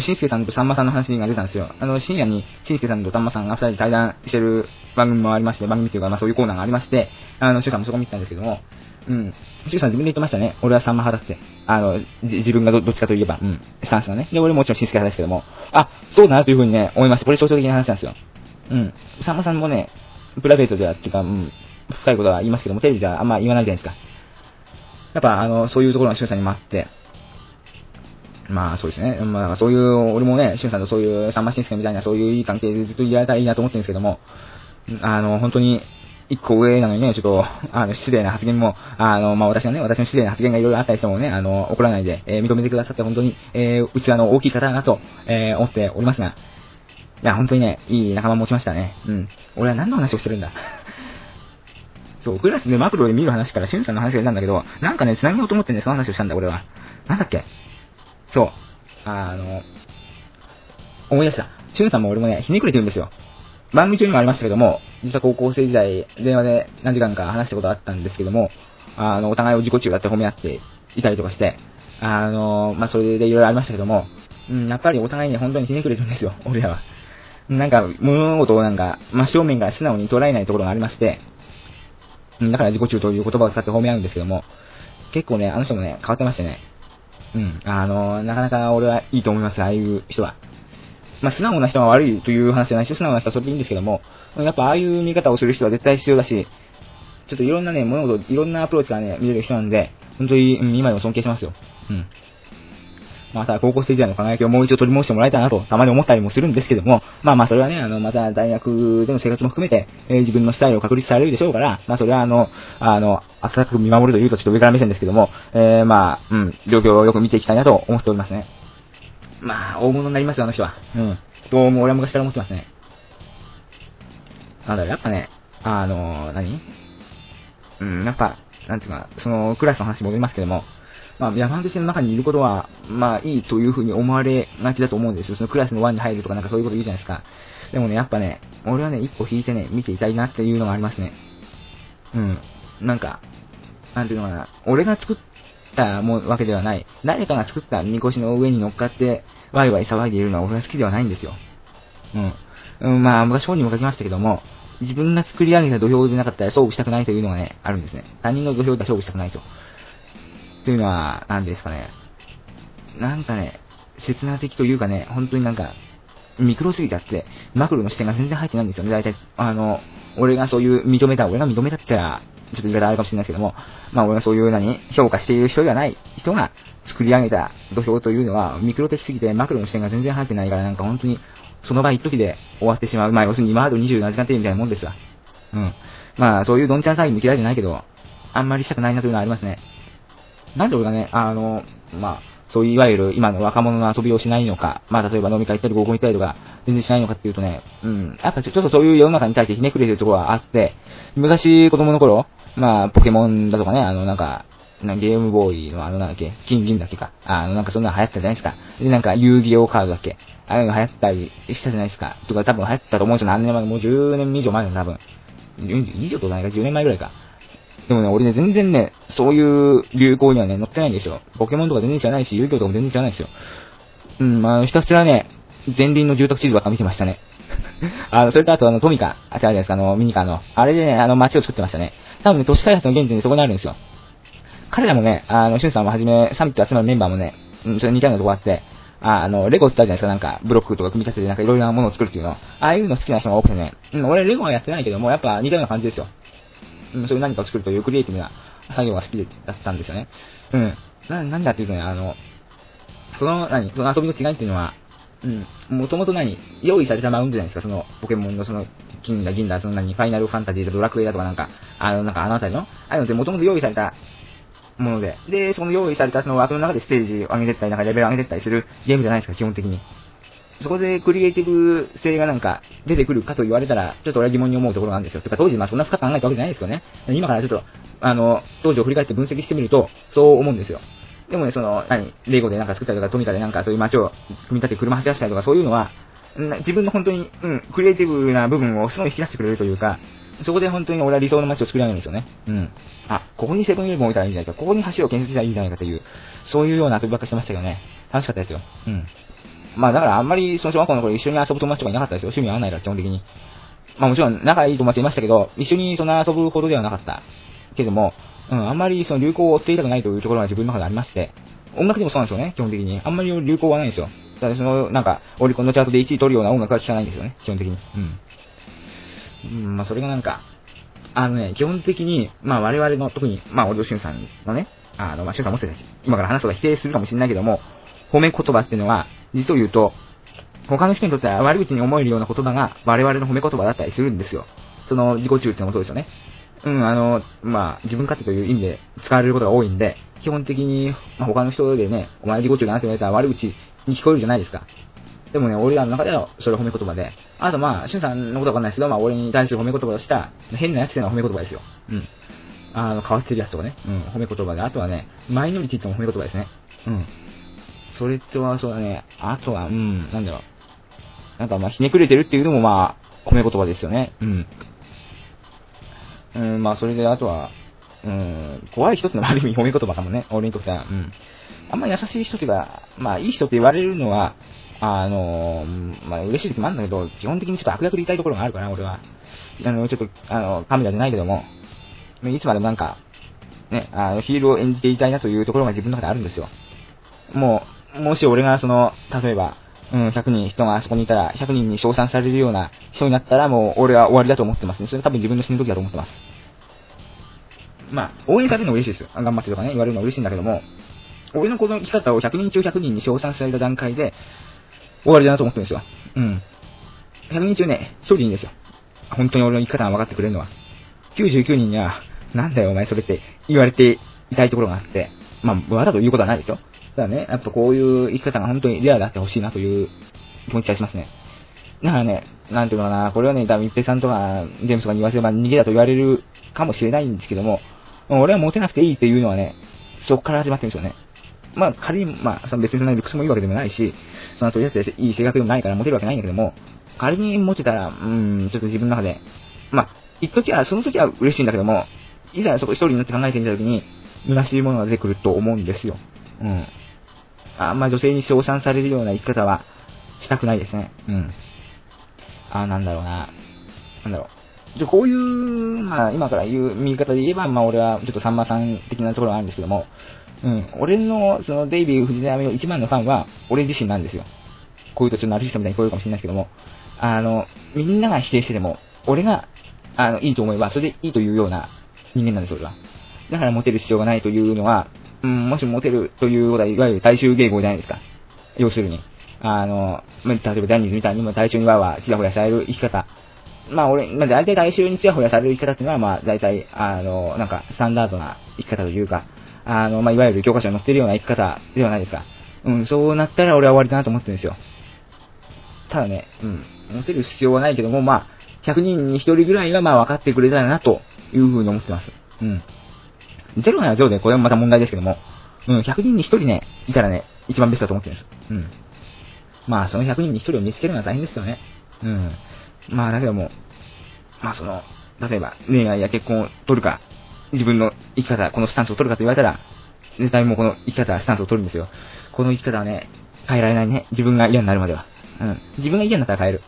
しんすけさんとさんまさんの話が出たんですよ。あの、深夜にしんすけさんとさんまさんが二人で対談してる番組もありまして、番組というか、まあそういうコーナーがありまして、あの、しゅうさんもそこ見てたんですけども、うん。しゅうさん自分で言ってましたね。俺はさんま派だって。あの、自分がどっちかといえば、うん。スタンスがね。で、俺ももちろんしんすけ派ですけども、あ、そうだなというふうにね、思いました。これ象徴的な話なんですよ。うん。さんまさんもね、プライベートではっていうか、うん、深いことは言いますけども、テレビじゃあんま言わないじゃないですか。やっぱ、あの、そういうところがしゅうさんにもあって、まあそうですね。まあそういう、俺もね、しゅんさんとそういう、さんましんすけみたいなそういういい関係でずっといられたらいいなと思ってるんですけども、あの、本当に、一個上なのにね、ちょっと、あの、失礼な発言も、あの、まあ、私のね、私の失礼な発言がいろいろあったりしてもね、あの、怒らないで、えー、認めてくださって本当に、えー、器の大きい方だなと、えー、思っておりますが、いや、本当にね、いい仲間持ちましたね。うん。俺は何の話をしてるんだ そう、クラスでマクロで見る話からシュンさんの話が出たんだけど、なんかね、繋げようと思ってね、その話をしたんだ、俺は。なんだっけ？そう。あの、思い出した。しゅんさんも俺もね、ひねくれてるんですよ。番組中にもありましたけども、実は高校生時代、電話で何時間か話したことあったんですけども、あの、お互いを自己中だって褒め合っていたりとかして、あの、まあ、それでいろいろありましたけども、うん、やっぱりお互いに本当にひねくれてるんですよ、俺らは。なんか、物事をなんか、真正面から素直に捉えないところがありまして、だから自己中という言葉を使って褒め合うんですけども、結構ね、あの人もね、変わってましてね、うん。あの、なかなか俺はいいと思います、ああいう人は。まあ、素直な人は悪いという話じゃないし、素直な人はそれでいいんですけども、やっぱああいう見方をする人は絶対必要だし、ちょっといろんなね、物事、いろんなアプローチからね、見れる人なんで、本当に、うん、今でも尊敬しますよ。うん。また高校生時代の輝きをもう一度取り戻してもらいたいなと、たまに思ったりもするんですけども、まあまあそれはね、あの、また大学での生活も含めて、えー、自分のスタイルを確立されるでしょうから、まあそれはあの、あの、温かく見守るというとちょっと上から目線ですけども、えー、まあ、うん、状況をよく見ていきたいなと思っておりますね。まあ、大物になりますよ、あの人は。うん。どうも俺は昔から思ってますね。なんだろう、やっぱね、あの、何？うん、やっぱ、なんていうか、その、クラスの話戻りますけども、まあ、山手線の中にいることは、まあ、いいというふうに思われがちだと思うんですよ。そのクラスの輪に入るとかなんかそういうこと言うじゃないですか。でもね、やっぱね、俺はね、一歩引いてね、見ていたいなっていうのがありますね。うん。なんか、なんていうのかな、俺が作ったもわけではない。誰かが作ったみこしの上に乗っかって、ワイワイ騒いでいるのは俺は好きではないんですよ。うん。うん、まあ、昔本にも書きましたけども、自分が作り上げた土俵でなかったら勝負したくないというのがね、あるんですね。他人の土俵では勝負したくないと。というのは、何ですかね。なんかね、刹那的というかね、本当になんか、ミクロすぎちゃって、マクロの視点が全然入ってないんですよね、大体。あの、俺がそういう認めた、俺が認めたって言ったら、ちょっと言い方あるかもしれないですけども、まあ俺がそういう何、評価している人ではない人が作り上げた土俵というのは、ミクロ的すぎてマクロの視点が全然入ってないから、なんか本当に、その場一時で終わってしまう。まあ要するに今まで27時間テレビみたいなもんですわ。うん。まあそういうどんちゃん騒ぎも嫌いじゃないけど、あんまりしたくないなというのはありますね。なんで俺がね、あの、まあ、そういういわゆる今の若者の遊びをしないのか、まあ例えば飲み会行ったり合コン行ったりとか、全然しないのかっていうとね、うん、やっぱちょっとそういう世の中に対してひねくれてるところはあって、昔子供の頃、まあポケモンだとかね、あのなんか、ゲームボーイのあのなんだっけ、金銀だっけか、あのなんかそんなの流行ったじゃないですか。で、なんか遊戯王カードだっけ、ああいうの流行ったりしたじゃないですか。とか多分流行ったと思うんですよ。何年前もう10年以上前だ、多分。以上とないか、10年前ぐらいか。でもね、俺ね、全然ね、そういう流行にはね、乗ってないんですよ。ポケモンとか全然知らないし、遊戯王とかも全然知らないですよ。うん、まあ、ひたすらね、前輪の住宅地図ばっか見てましたね。あの、それとあとあの、トミカ、あ、違うじゃないですか、あの、ミニカーの。あれでね、あの、街を作ってましたね。多分ね、都市開発の原点でそこにあるんですよ。彼らもね、あの、シュンさんをはじめ、サミット集まるメンバーもね、うん、それ似たようなとこあって、ああの、レゴってあるじゃないですか、なんか、ブロックとか組み立ててなんかいろいろなものを作るっていうの。ああいうの好きな人が多くてね、うん、俺レゴはやってないけども、やっぱ似たような感じですよ。うん、そういう何かを作るというクリエイティブな作業が好きでだったんですよね。うん。な、なんだっていうとね、あの、その、何、その遊びの違いっていうのは、うん、もともと何、用意されたマウントじゃないですか、その、ポケモンのその、金だ銀だ、その何、ファイナルファンタジーだ、ドラクエだとかなんか、あの、なんかあのあたりの、ああいうのってもともと用意されたもので、で、その用意されたその枠の中でステージを上げてったり、なんかレベルを上げてったりするゲームじゃないですか、基本的に。そこでクリエイティブ性がなんか出てくるかと言われたら、ちょっと俺は疑問に思うところなんですよ。てか当時まあそんな深く考えたわけじゃないですよね。今からちょっと、あの、当時を振り返って分析してみると、そう思うんですよ。でもね、その、何、レゴでなんか作ったりとか、トミカでなんかそういう街を組み立てて車走らせたりとか、そういうのは、自分の本当に、うん、クリエイティブな部分をすごい引き出してくれるというか、そこで本当に俺は理想の街を作り上げるんですよね。うん。あ、ここにセブンイレブン置いたらいいんじゃないか、ここに橋を建設したらいいんじゃないかという、そういうような遊びばっかしてましたけどね。楽しかったですよ。うん。まあだからあんまりその小学校の頃一緒に遊ぶ友達とかいなかったですよ。趣味合わないから基本的に。まあもちろん仲いい友達いましたけど、一緒にそんな遊ぶほどではなかった。けども、うん、あんまりその流行を追っていたくないというところが自分の中でありまして、音楽でもそうなんですよね、基本的に。あんまり流行はないんですよ。ただその、なんか、オリコンのチャートで1位取るような音楽は聴かないんですよね、基本的に。うん。うん、まあそれがなんか、あのね、基本的に、まあ我々の、特に、まあ俺としゅんさんのね、あの、まあしゅんさんもしかして今から話すとか否定するかもしれないけども、褒め言葉っていうのは、実を言うと、他の人にとっては悪口に思えるような言葉が我々の褒め言葉だったりするんですよ。その自己中ってのもそうですよね。うん、あの、まあ、自分勝手という意味で使われることが多いんで、基本的に、まあ、他の人でね、お前自己中だなって言われたら悪口に聞こえるじゃないですか。でもね、俺らの中ではそれは褒め言葉で、あとまあ、しゅんさんのことわかんないですけど、まあ、俺に対する褒め言葉をした、変なやつっていうのは褒め言葉ですよ。うん。あの、変わってるやつとかね。うん、褒め言葉で。あとはね、マイノリティっても褒め言葉ですね。うん。それとは、そうだね、あとは、うん、なんだろう。なんかまあ、ひねくれてるっていうのもまあ、褒め言葉ですよね。うん。うん、まあ、それで、あとは、うん、怖い人ってのはある意味褒め言葉かもね、俺にとっては。うん。あんまり優しい人っていうか、まあ、いい人って言われるのは、あの、まあ、嬉しい時もあるんだけど、基本的にちょっと悪役で言いたいところがあるから、俺は。あの、ちょっと、あの、カメラじゃないけども、いつまでもなんか、ね、あの、ヒールを演じていたいなというところが自分の中であるんですよ。もう、もし俺がその、例えば、うん、100人人があそこにいたら、100人に称賛されるような人になったら、もう俺は終わりだと思ってますね。それは多分自分の死ぬ時だと思ってます。まあ、応援されるの嬉しいですよ。頑張ってとかね、言われるのは嬉しいんだけども、俺のこの生き方を100人中100人に称賛された段階で、終わりだなと思ってるんですよ。うん。100人中ね、1人いいんですよ。本当に俺の生き方が分かってくれるのは。99人には、なんだよお前それって言われていたいところがあって、まあ、わざと言うことはないですよ。だからね、やっぱこういう生き方が本当にレアであってほしいなという気持ちがしますね。だからね、なんていうのかな、これはね、多分一平さんとか、ジェームスとかに言わせれば逃げだと言われるかもしれないんですけども、俺はモテなくていいっていうのはね、そこから始まってるんですよね。まあ仮に、まあその別にそんなにルックスもいいわけでもないし、そのとりあえずいい性格でもないからモテるわけないんだけども、仮にモテたら、うん、ちょっと自分の中で、まあ、一時は、その時は嬉しいんだけども、いざそこ一人になって考えてみた時に、虚しいものが出てくると思うんですよ。うん。あんま女性に称賛されるような生き方はしたくないですね。うん。あ、なんだろうな。なんだろう。で、こういう、まあ、今から言う見方で言えば、まあ、俺はちょっとさんまさん的なところがあるんですけども、うん。俺の、その、デイビー・藤波の一番のファンは、俺自身なんですよ。こういうとちょっとナルシストみたいに聞こえるかもしれないですけども、あの、みんなが否定してても、俺が、あの、いいと思えば、それでいいというような人間なんです、俺は。だからモテる必要がないというのは、うん、もしモテるということは、いわゆる大衆迎合じゃないですか。要するに。あの、例えばジャニーズみたいにも大衆にわわちやほやされる生き方。まあ俺、まあ大体大衆にちやほやされる生き方っていうのは、まあ大体、あの、なんかスタンダードな生き方というか、あの、まあいわゆる教科書に載ってるような生き方ではないですか。うん、そうなったら俺は終わりだなと思ってるんですよ。ただね、うん、モテる必要はないけども、まあ、100人に1人ぐらいはまあ分かってくれたらなというふうに思ってます。うん。ゼロならゼロでこれもまた問題ですけども、うん、100人に1人ね、いたらね、一番ベストだと思ってるんです。うん。まあ、その100人に1人を見つけるのは大変ですよね。うん。まあ、だけども、まあその、例えば恋愛や結婚を取るか、自分の生き方、このスタンスを取るかと言われたら、絶対もうこの生き方は、スタンスを取るんですよ。この生き方はね、変えられないね。自分が嫌になるまでは。うん。自分が嫌になったら変える。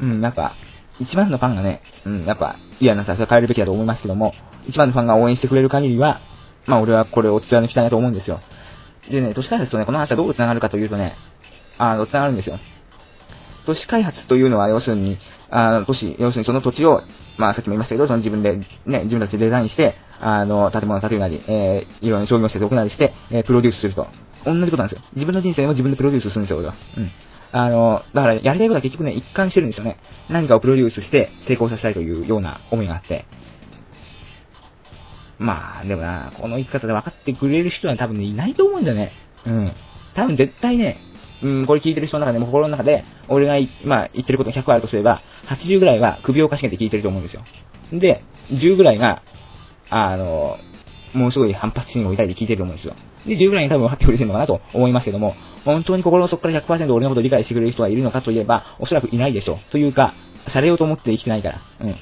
うん、やっぱ、一番のファンがね、うん、やっぱ嫌になったらそれ変えるべきだと思いますけども、一番のファンが応援してくれる限りは、まあ俺はこれを貫きたいなと思うんですよ。でね、都市開発とね、この話はどう繋がるかというとね、あの、繋がるんですよ。都市開発というのは、要するに、あの、都市、要するにその土地を、まあさっきも言いましたけど、その自分で、ね、自分たちでデザインして、あの、建物を建てるなり、えー、いろんな商業施設を置くなりして、えー、プロデュースすると。同じことなんですよ。自分の人生も自分でプロデュースするんですよ、俺は。うん。あの、だから、やりたいことは結局ね、一貫してるんですよね。何かをプロデュースして成功させたいというような思いがあって。まあ、でもな、この生き方で分かってくれる人は多分、いないと思うんだよね。うん。多分絶対ね、うん、これ聞いてる人の中でも心の中で、俺が、まあ、言ってることが100あるとすれば、80ぐらいが首をかしげて聞いてると思うんですよ。で、10ぐらいが、あの、もうすごい反発心を抱いて聞いてると思うんですよ。で、10ぐらいに多分分かってくれてるのかなと思いますけども、本当に心の底から100%俺のことを理解してくれる人がいるのかといえば、おそらくいないでしょう。というか、されようと思って生きてないから。うん。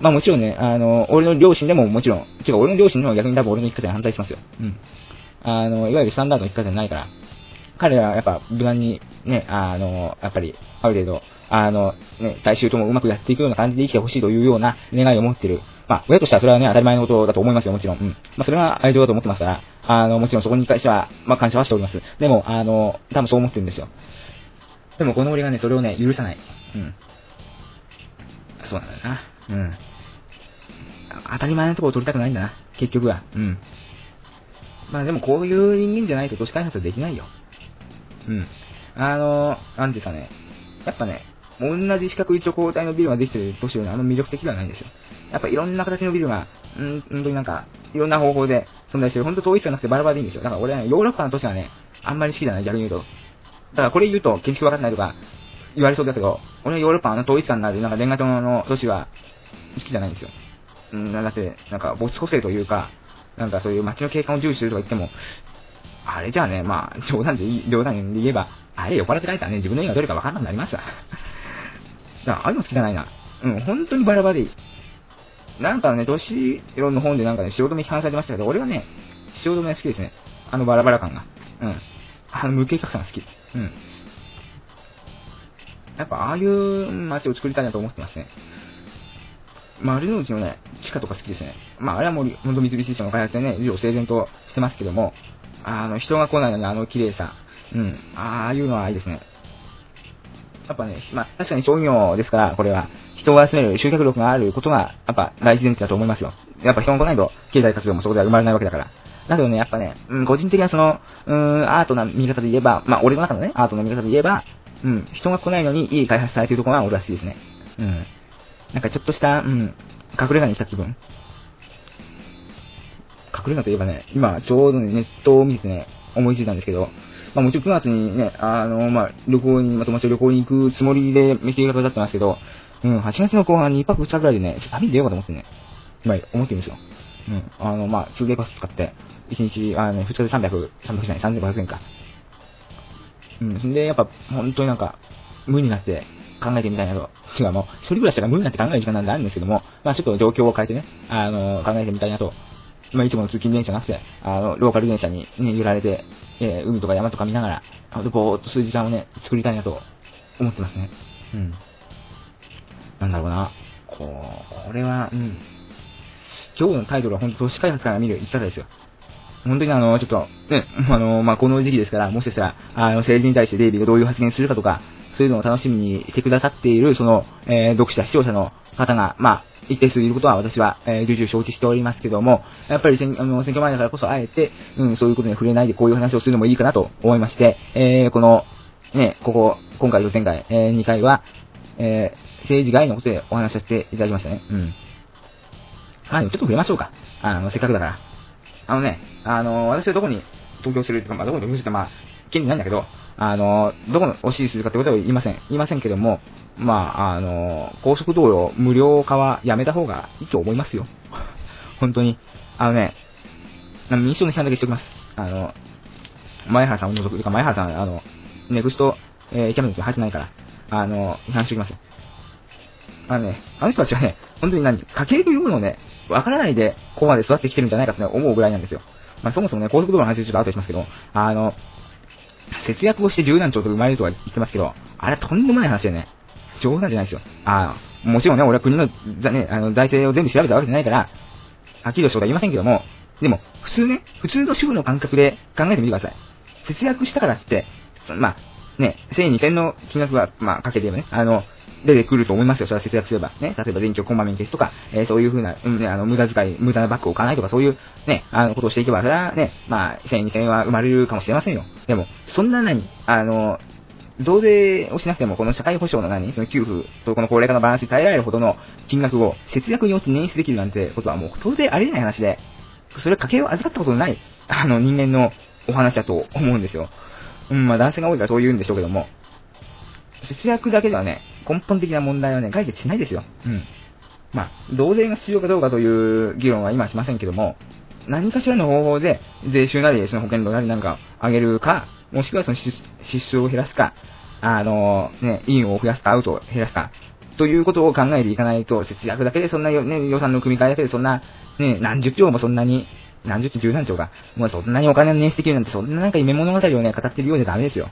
まあもちろんね、あの、俺の両親でももちろん、てか俺の両親でも逆に多分俺の生き方に反対しますよ。うん。あの、いわゆるスタンダードの生き方じゃないから。彼らはやっぱ無難にね、あの、やっぱり、ある程度、あの、ね、大衆ともうまくやっていくような感じで生きてほしいというような願いを持ってる。まあ、親としてはそれはね、当たり前のことだと思いますよ、もちろん。うん。まあ、それは愛情だと思ってますから、あの、もちろんそこに関しては、まあ、感謝はしております。でも、あの、多分そう思ってるんですよ。でも、この俺がね、それをね、許さない。うん。そうなんだよな。うん。当たり前のところを取りたくないんだな。結局は。うん。まあでもこういう人間じゃないと都市開発はできないよ。うん。あの、なんていうかね、やっぱね、同じ四角い直方体のビルができてる都市よりあの魅力的ではないんですよ。やっぱいろんな形のビルが、うん、本当になんか、いろんな方法で存在してる。本当統一じゃなくてバラバラでいいんですよ。だから俺は、ヨーロッパの都市はね、あんまり好きじゃない、逆に言うと。だからこれ言うと建築分かってないとか言われそうだけど、俺はヨーロッパの統一感のある、なんかレンガ調の都市は好きじゃないんですよ。うん、だって、なんか没個性というか、なんかそういう街の景観を重視するとか言っても、あれじゃあね、まあ、冗談でいい、冗談で言えば、あれ酔っ払って書いたらね、自分の家がどれか分かんなくなりますわ。だから、ああいうの好きじゃないな。うん、本当にバラバラでいい。なんかね、都市論の本でなんかね、汐留批判されてましたけど、俺はね、汐留好きですね。あのバラバラ感が。うん。あの無計画さが好き。うん。やっぱああいう街を作りたいなと思ってますね。丸の内のね、地下とか好きですね。まあ、あれはもう、本当三菱地所の開発でね、以上整然としてますけども、あの、人が来ないのにあの綺麗さ。うん。ああいうのはいいですね。やっぱね、まあ、確かに商業ですから、これは、人を集める集客力があることが、やっぱ大事前提だと思いますよ。やっぱ人が来ないと、経済活動もそこでは生まれないわけだから。だけどね、やっぱね、うん、個人的なその、うーん、アートな見方で言えば、まあ、俺の中のね、アートの見方で言えば、うん、人が来ないのにいい開発されているところが俺は好きですね。うん。なんかちょっとした、うん、隠れ家にした気分。隠れ家といえばね、今ちょうどね、ネットを見てね、思いついたんですけど、まあもちろん9月にね、あの、まあ旅行に、まあ友達と旅行に行くつもりで見計画立ってますけど、うん、8月の後半に1泊2日ぐらいでね、ちょっと旅に出ようかと思ってね、今思ってるんですよ。うん、あの、まあ、2デーパス使って、1日、あの、ね、2日で300、300じゃない、3500円か。うん、で、やっぱ、本当になんか、無になって考えてみたいなと。違う、もう、一人暮らしだから無になって考える時間なんてあるんですけども、まあちょっと状況を変えてね、あの、考えてみたいなと。まあいつもの通勤電車なくて、あの、ローカル電車にね、揺られて、えー海とか山とか見ながら、ほんとぼーっとする時間をね、作りたいなと思ってますね。うん。なんだろうな。こう、これは、うん。今日のタイトルは本当都市開発から見る生き方ですよ。本当にあの、ちょっと、ね、あの、まあ、この時期ですから、もしかしたら、あの、政治に対してデイビーがどういう発言するかとか、そういうのを楽しみにしてくださっている、その、えー、読者、視聴者の方が、まあ、一定数いることは私は、えー、重々承知しておりますけども、やっぱり選あの選挙前だからこそ、あえて、うん、そういうことに触れないでこういう話をするのもいいかなと思いまして、えー、この、ね、ここ、今回と前回、えー、2回は、えー、政治外のことでお話しさせていただきましたね。うん。はい、ちょっと触れましょうか。あの、せっかくだから。あのね、あの、私はどこに投票するとか、まあ、どこに投票するって、まあ、権利ないんだけど、あの、どこのを支持するかってことは言いません。言いませんけども、まあ、あの、高速道路無料化はやめた方がいいと思いますよ。本当に。あのね、民主党の批判だけしておきます。あの、前原さんを除く、か前原さん、あの、ネクスト、えー、キャビネットに入ってないから、あの、批判しておきます。あのね、あの人たちはね、本当に何、家計というものをね、わからないで、ここまで育ってきてるんじゃないかって思うぐらいなんですよ。まあ、そもそもね、高速道路の話ちょっと後でしますけど、あの、節約をして柔軟長と生まれるとは言ってますけど、あれはとんでもない話だよね。冗談じゃないですよ。ああ、もちろんね、俺は国の、ね、あの財政を全部調べたわけじゃないから、はっきりとしたことは言いませんけども、でも、普通ね、普通の主婦の感覚で考えてみてください。節約したからって、まあ、ね、1000、2000の金額は、まあ、かけて言えばね、あの、出てくると思いますよ。それは節約すれば。ね。例えば電気をこまめに消すとか、えー、そういうふうな、うん、ね、あの、無駄遣い、無駄なバッグを買わないとか、そういう、ね、あの、ことをしていけば、それはね、まあ、1000、2000は生まれるかもしれませんよ。でも、そんな何、あの、増税をしなくても、この社会保障の何、その給付とこの高齢化のバランスに耐えられるほどの金額を節約によって捻出できるなんてことはもう当然ありえない話で、それは家計を預かったことのない、あの、人間のお話だと思うんですよ。うん、まあ男性が多いからそう言うんでしょうけども、節約だけではね、根本的な問題はね、解決しないですよ。うん。まあ、増税が必要かどうかという議論は今しませんけども、何かしらの方法で税収なり、その保険料なりなんか上げるか、もしくはその支出を減らすか、あの、ね、インを増やすか、アウトを減らすか、ということを考えていかないと、節約だけでそんな、ね、予算の組み替えだけでそんな、ね、何十兆もそんなに、何十兆、十何兆か、もうそんなにお金を捻出できるなんて、そんななんか夢物語をね、語ってるようじゃダメですよ。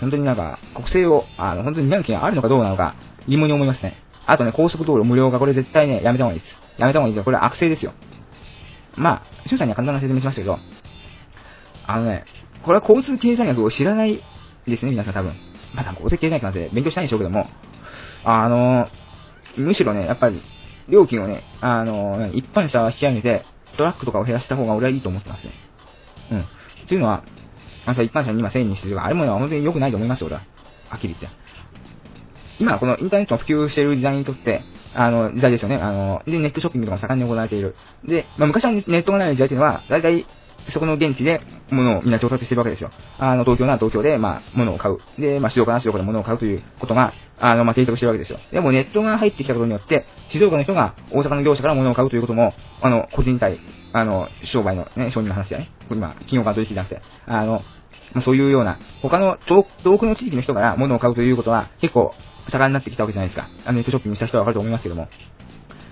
本当になんか、国政を、あの、本当に担う気があるのかどうなのか、疑問に思いますね。あとね、高速道路無料化、これ絶対ね、やめた方がいいです。やめた方がいいですよ。これは悪性ですよ。まあ、しゅんさんには簡単な説明しましたけど、あのね、これは交通経済学を知らないですね、皆さん多分。まだ交通経済学なんて勉強したいんでしょうけども、あの、むしろね、やっぱり、料金をね、あの、一般車は引き上げて、トラックとかを減らした方が俺はいいと思ってますね。うん。というのは、あの一般社に今1000円にしてるあれも本当に良くないと思いますよ、俺は。はっきり言って。今、このインターネットが普及している時代にとって、あの、時代ですよね。あの、で、ネットショッピングとか盛んに行われている。で、まあ、昔はネットがない時代というのは、だいたいそこの現地で物をみんな調達してるわけですよ。あの、東京なら東京で、まあ、物を買う。で、まあ、静岡なら静岡で物を買うということが、あの、まあ、定着してるわけですよ。でもネットが入ってきたことによって、静岡の人が大阪の業者から物を買うということも、あの、個人体、あの、商売のね、商人の話だね。今、企業間取引じゃなくて、あの、まあ、そういうような、他の遠くの地域の人から物を買うということは結構盛んになってきたわけじゃないですか。あのネットショッピングした人はわかると思いますけども。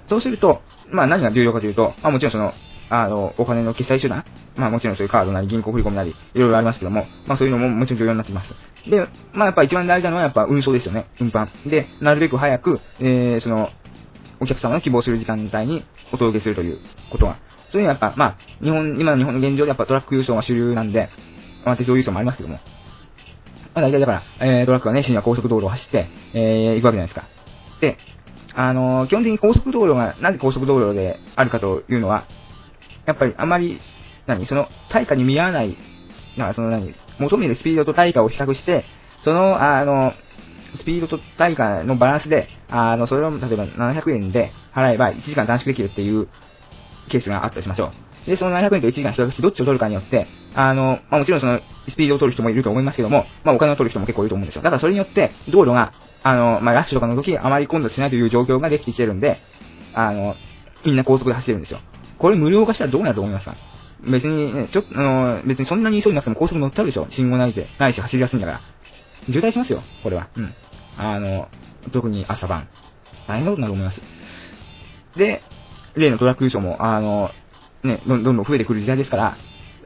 そうすると、まあ何が重要かというと、まあもちろんその、あの、お金の決済手段、まあもちろんそういうカードなり銀行振り込みなり、いろいろありますけども、まあそういうのももちろん重要になってきます。で、まあやっぱ一番大事なのはやっぱ運送ですよね。運搬。で、なるべく早く、えー、その、お客様の希望する時間帯にお届けするということは。そういうのはやっぱ、まあ、日本、今の日本の現状でやっぱトラック輸送が主流なんで、まあ、鉄道輸送もありますけども。まあ、大体だから、えー、トラックがね、深夜高速道路を走って、えー、行くわけじゃないですか。で、あのー、基本的に高速道路が、なぜ高速道路であるかというのは、やっぱりあまり、何、その、対価に見合わない、なその何、求めるスピードと対価を比較して、その、あの、スピードと対価のバランスで、あの、それを例えば700円で払えば1時間短縮できるっていうケースがあったとしましょう。で、その700円と1時間比較してどっちを取るかによって、あの、まあ、もちろんその、スピードを取る人もいると思いますけども、まあ、お金を取る人も結構いると思うんですよ。だからそれによって、道路が、あの、まあ、ラッシュとかの時、あまり混雑しないという状況ができてきてるんで、あの、みんな高速で走ってるんですよ。これ無料化したらどうなると思いますか？別にね、ちょっと、あの、別にそんなに急いなくても高速乗っちゃうでしょ？信号ないで、ないし走りやすいんだから。渋滞しますよ、これは。うん。あの、特に朝晩。大変なことになると思います。で、例のトラック優勝も、あの、ね、どんどん増えてくる時代ですから、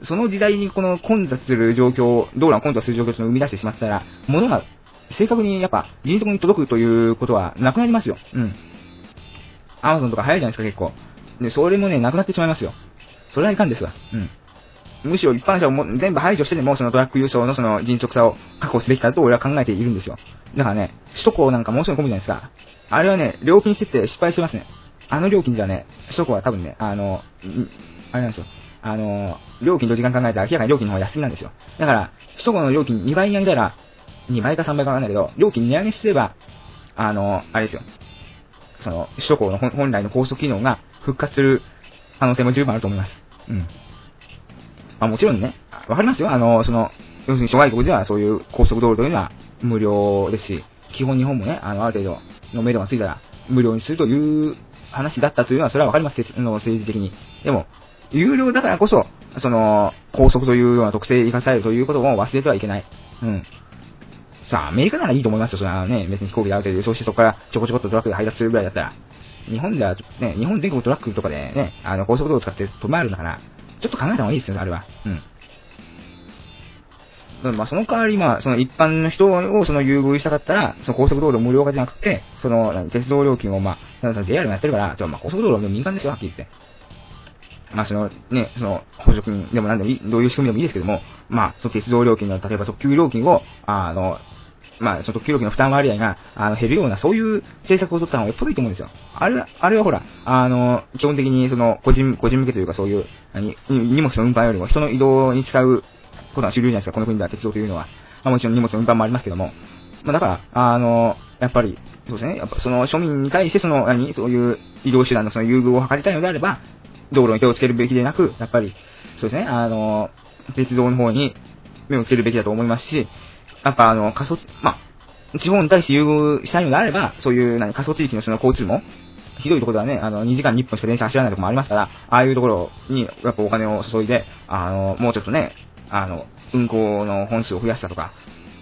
その時代にこの混雑する状況、道路が混雑する状況というのを生み出してしまったら、物が正確にやっぱ迅速に届くということはなくなりますよ。うん。アマゾンとか早いじゃないですか、結構。で、それもね、なくなってしまいますよ。それはいかんですわ。うん。むしろ一般者をも全部排除してでも、そのトラック輸送のその迅速さを確保すべきだと俺は考えているんですよ。だからね、首都高なんかもうすぐ混むじゃないですか。あれはね、料金設定失敗してますね。あの料金じゃね、首都高は多分ね、あの、あれなんですよ。あの、料金と時間考えたら明らかに料金の方が安いなんですよ。だから、首都高の料金2倍に上げたら、2倍か3倍かわかんないけど、料金値上げすれば、あの、あれですよ。その、首都高の本来の高速機能が復活する可能性も十分あると思います。うん。まあもちろんね、わかりますよ。あの、その、要するに諸外国ではそういう高速道路というのは無料ですし、基本日本もね、あの、ある程度の目処がついたら無料にするという話だったというのは、それはわかります。の政治的に。でも、有料だからこそ、その、高速というような特性を生かされるということを忘れてはいけない。うん。さあ、アメリカならいいと思いますよ。それはね、別に飛行機である程度輸送してそこからちょこちょこっとトラックで配達するぐらいだったら。日本では、ね、日本全国トラックとかでね、あの、高速道路使って止まるんだから、ちょっと考えた方がいいですよ、あれは。うん。まあ、その代わり、まあ、その一般の人をその優遇したかったら、その高速道路無料化じゃなくて、その、鉄道料金を、まあ、その JR がやってるから、まあ、高速道路は民間ですよ、はっきり言って。まあ、その、ね、その、補助金でもなんでもいい、どういう仕組みでもいいですけども、まあ、その鉄道料金の、例えば特急料金を、あの、まあ、その特急料金の負担割合が、あの、減るような、そういう政策を取った方がよっぽどいいと思うんですよ。あれは、あれはほら、あの、基本的に、その、個人、個人向けというか、そういう、何、荷物の運搬よりも人の移動に使うことが主流じゃないですか、この国では鉄道というのは。まあ、もちろん荷物の運搬もありますけども。まあ、だから、あの、やっぱり、そうですね、やっぱその庶民に対して、その、何、そういう移動手段のその優遇を図りたいのであれば、道路に手をつけるべきでなく、やっぱり、そうですね、あの、鉄道の方に目をつけるべきだと思いますし、やっぱあの、過疎、まあ、地方に対して優遇したいのであれば、そういう、何、過疎地域のその交通も、ひどいところではね、あの、2時間に1本しか電車走らないところもありますから、ああいうところに、やっぱお金を注いで、あの、もうちょっとね、あの、運行の本数を増やしたとか、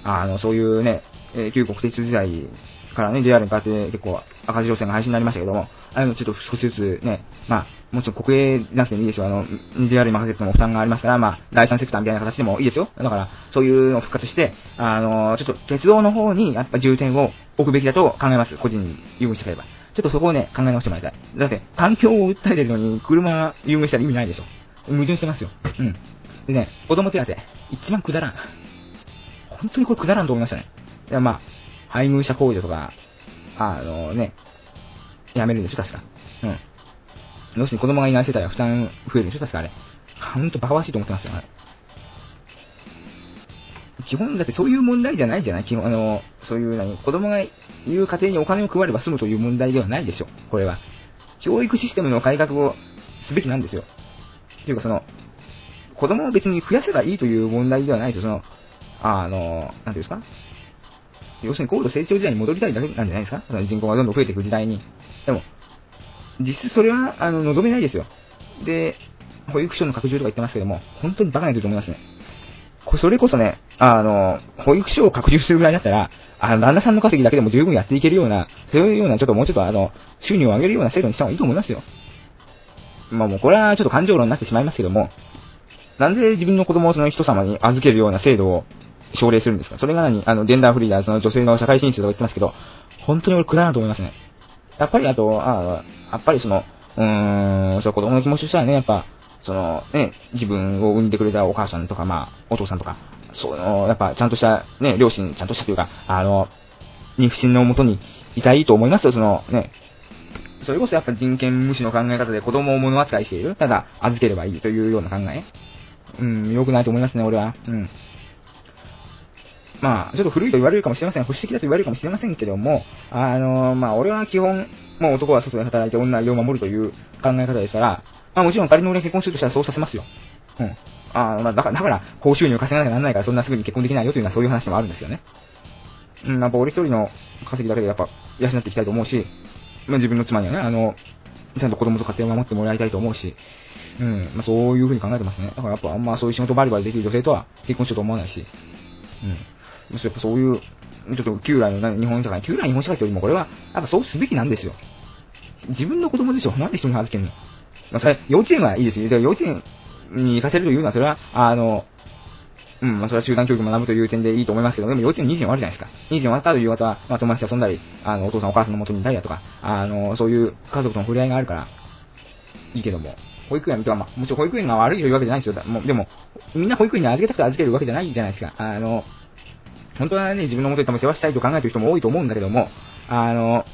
あの、そういうね、え旧国鉄時代からね、JR に変わって結構赤字路線が廃止になりましたけども、ああいうのちょっと少しずつね、まあ、もちろん国営なくてもいいですよ。あの、JR に任せても負担がありますから、まあ、第三セクターみたいな形でもいいですよ。だから、そういうのを復活して、あの、ちょっと鉄道の方にやっぱ重点を置くべきだと考えます。個人に優遇してくれば。ちょっとそこをね、考え直してもらいたい。だって、環境を訴えてるのに、車優遇したら意味ないでしょ。矛盾してますよ。うん。でね、子供手当、一番くだらん。本当にこれくだらんと思いましたね。いや、まあ、配偶者控除とか、あのね、やめるんでしょ、確か。うん。要するに子供がいない世帯は負担増えるでしょ、確かあれ。ほんとバカバしいと思ってますよ、あれ。基本、だってそういう問題じゃないじゃない？基本、あの、そういう何、子供がいる家庭にお金を配れば済むという問題ではないでしょ、これは。教育システムの改革をすべきなんですよ。っていうかその、子供を別に増やせばいいという問題ではないですよ、その、あの、なんていうんですか？要するに高度成長時代に戻りたいだけなんじゃないですか？その人口がどんどん増えていく時代に。でも、実質それは、あの、望めないですよ。で、保育所の拡充とか言ってますけども、本当にバカなこと思いますね。それこそね、あの、保育所を拡充するぐらいだったら、あの、旦那さんの稼ぎだけでも十分やっていけるような、そういうような、ちょっともうちょっとあの、収入を上げるような制度にした方がいいと思いますよ。まあもうこれはちょっと感情論になってしまいますけども、なんで自分の子供をその人様に預けるような制度を奨励するんですか？それが何？あの、ジェンダーフリーだ、その女性の社会進出とか言ってますけど、本当に俺くだらなと思いますね。やっぱりあと、あやっぱりその、うーん、その子供の気持ちとしてはね、やっぱ、そのね、自分を産んでくれたお母さんとか、まあ、お父さんとか、その、やっぱちゃんとした、ね、両親、ちゃんとしたというか、あの、肉親のもとにいたいと思いますよ、そのね。それこそやっぱ人権無視の考え方で子供を物扱いしている。ただ、預ければいいというような考え。うん、良くないと思いますね、俺は。うん。まあ、ちょっと古いと言われるかもしれません。保守的だと言われるかもしれませんけども、あの、まあ、俺は基本、もう男は外で働いて女は家を守るという考え方ですから、まあもちろん仮に俺が結婚するとしたらそうさせますよ。うん。あまあ、だから、だから、高収入を稼がなきゃならないからそんなすぐに結婚できないよというのはそういう話もあるんですよね。うん、やっぱ俺一人の稼ぎだけでやっぱ養っていきたいと思うし、まあ自分の妻にはね、あの、ちゃんと子供と家庭を守ってもらいたいと思うし、うん、まあそういうふうに考えてますね。だからやっぱあんまそういう仕事バリバリできる女性とは結婚しようと思わないし、うん。むしろやっぱそういう、ちょっと旧来の日本社会、旧来日本社会というよりもこれは、やっぱそうすべきなんですよ。自分の子供でしょなんで人に預けるのまあそれ、幼稚園はいいですよ。で幼稚園に行かせるというのは、それは、あの、うん、まあ、それは集団教育学ぶという点でいいと思いますけど、でも幼稚園2時に終わるじゃないですか。2時に終わった後夕方は、まあ、友達と遊んだり、あの、お父さんお母さんの元にいたりだとか、あの、そういう家族との触れ合いがあるから、いいけども、保育園とか、まあ、もちろん保育園が悪いというわけじゃないですよ。もうでも、みんな保育園に預けたくて預けるわけじゃないじゃないですか。あの、本当はね、自分の元で多分世話したいと考えてる人も多いと思うんだけども、あの、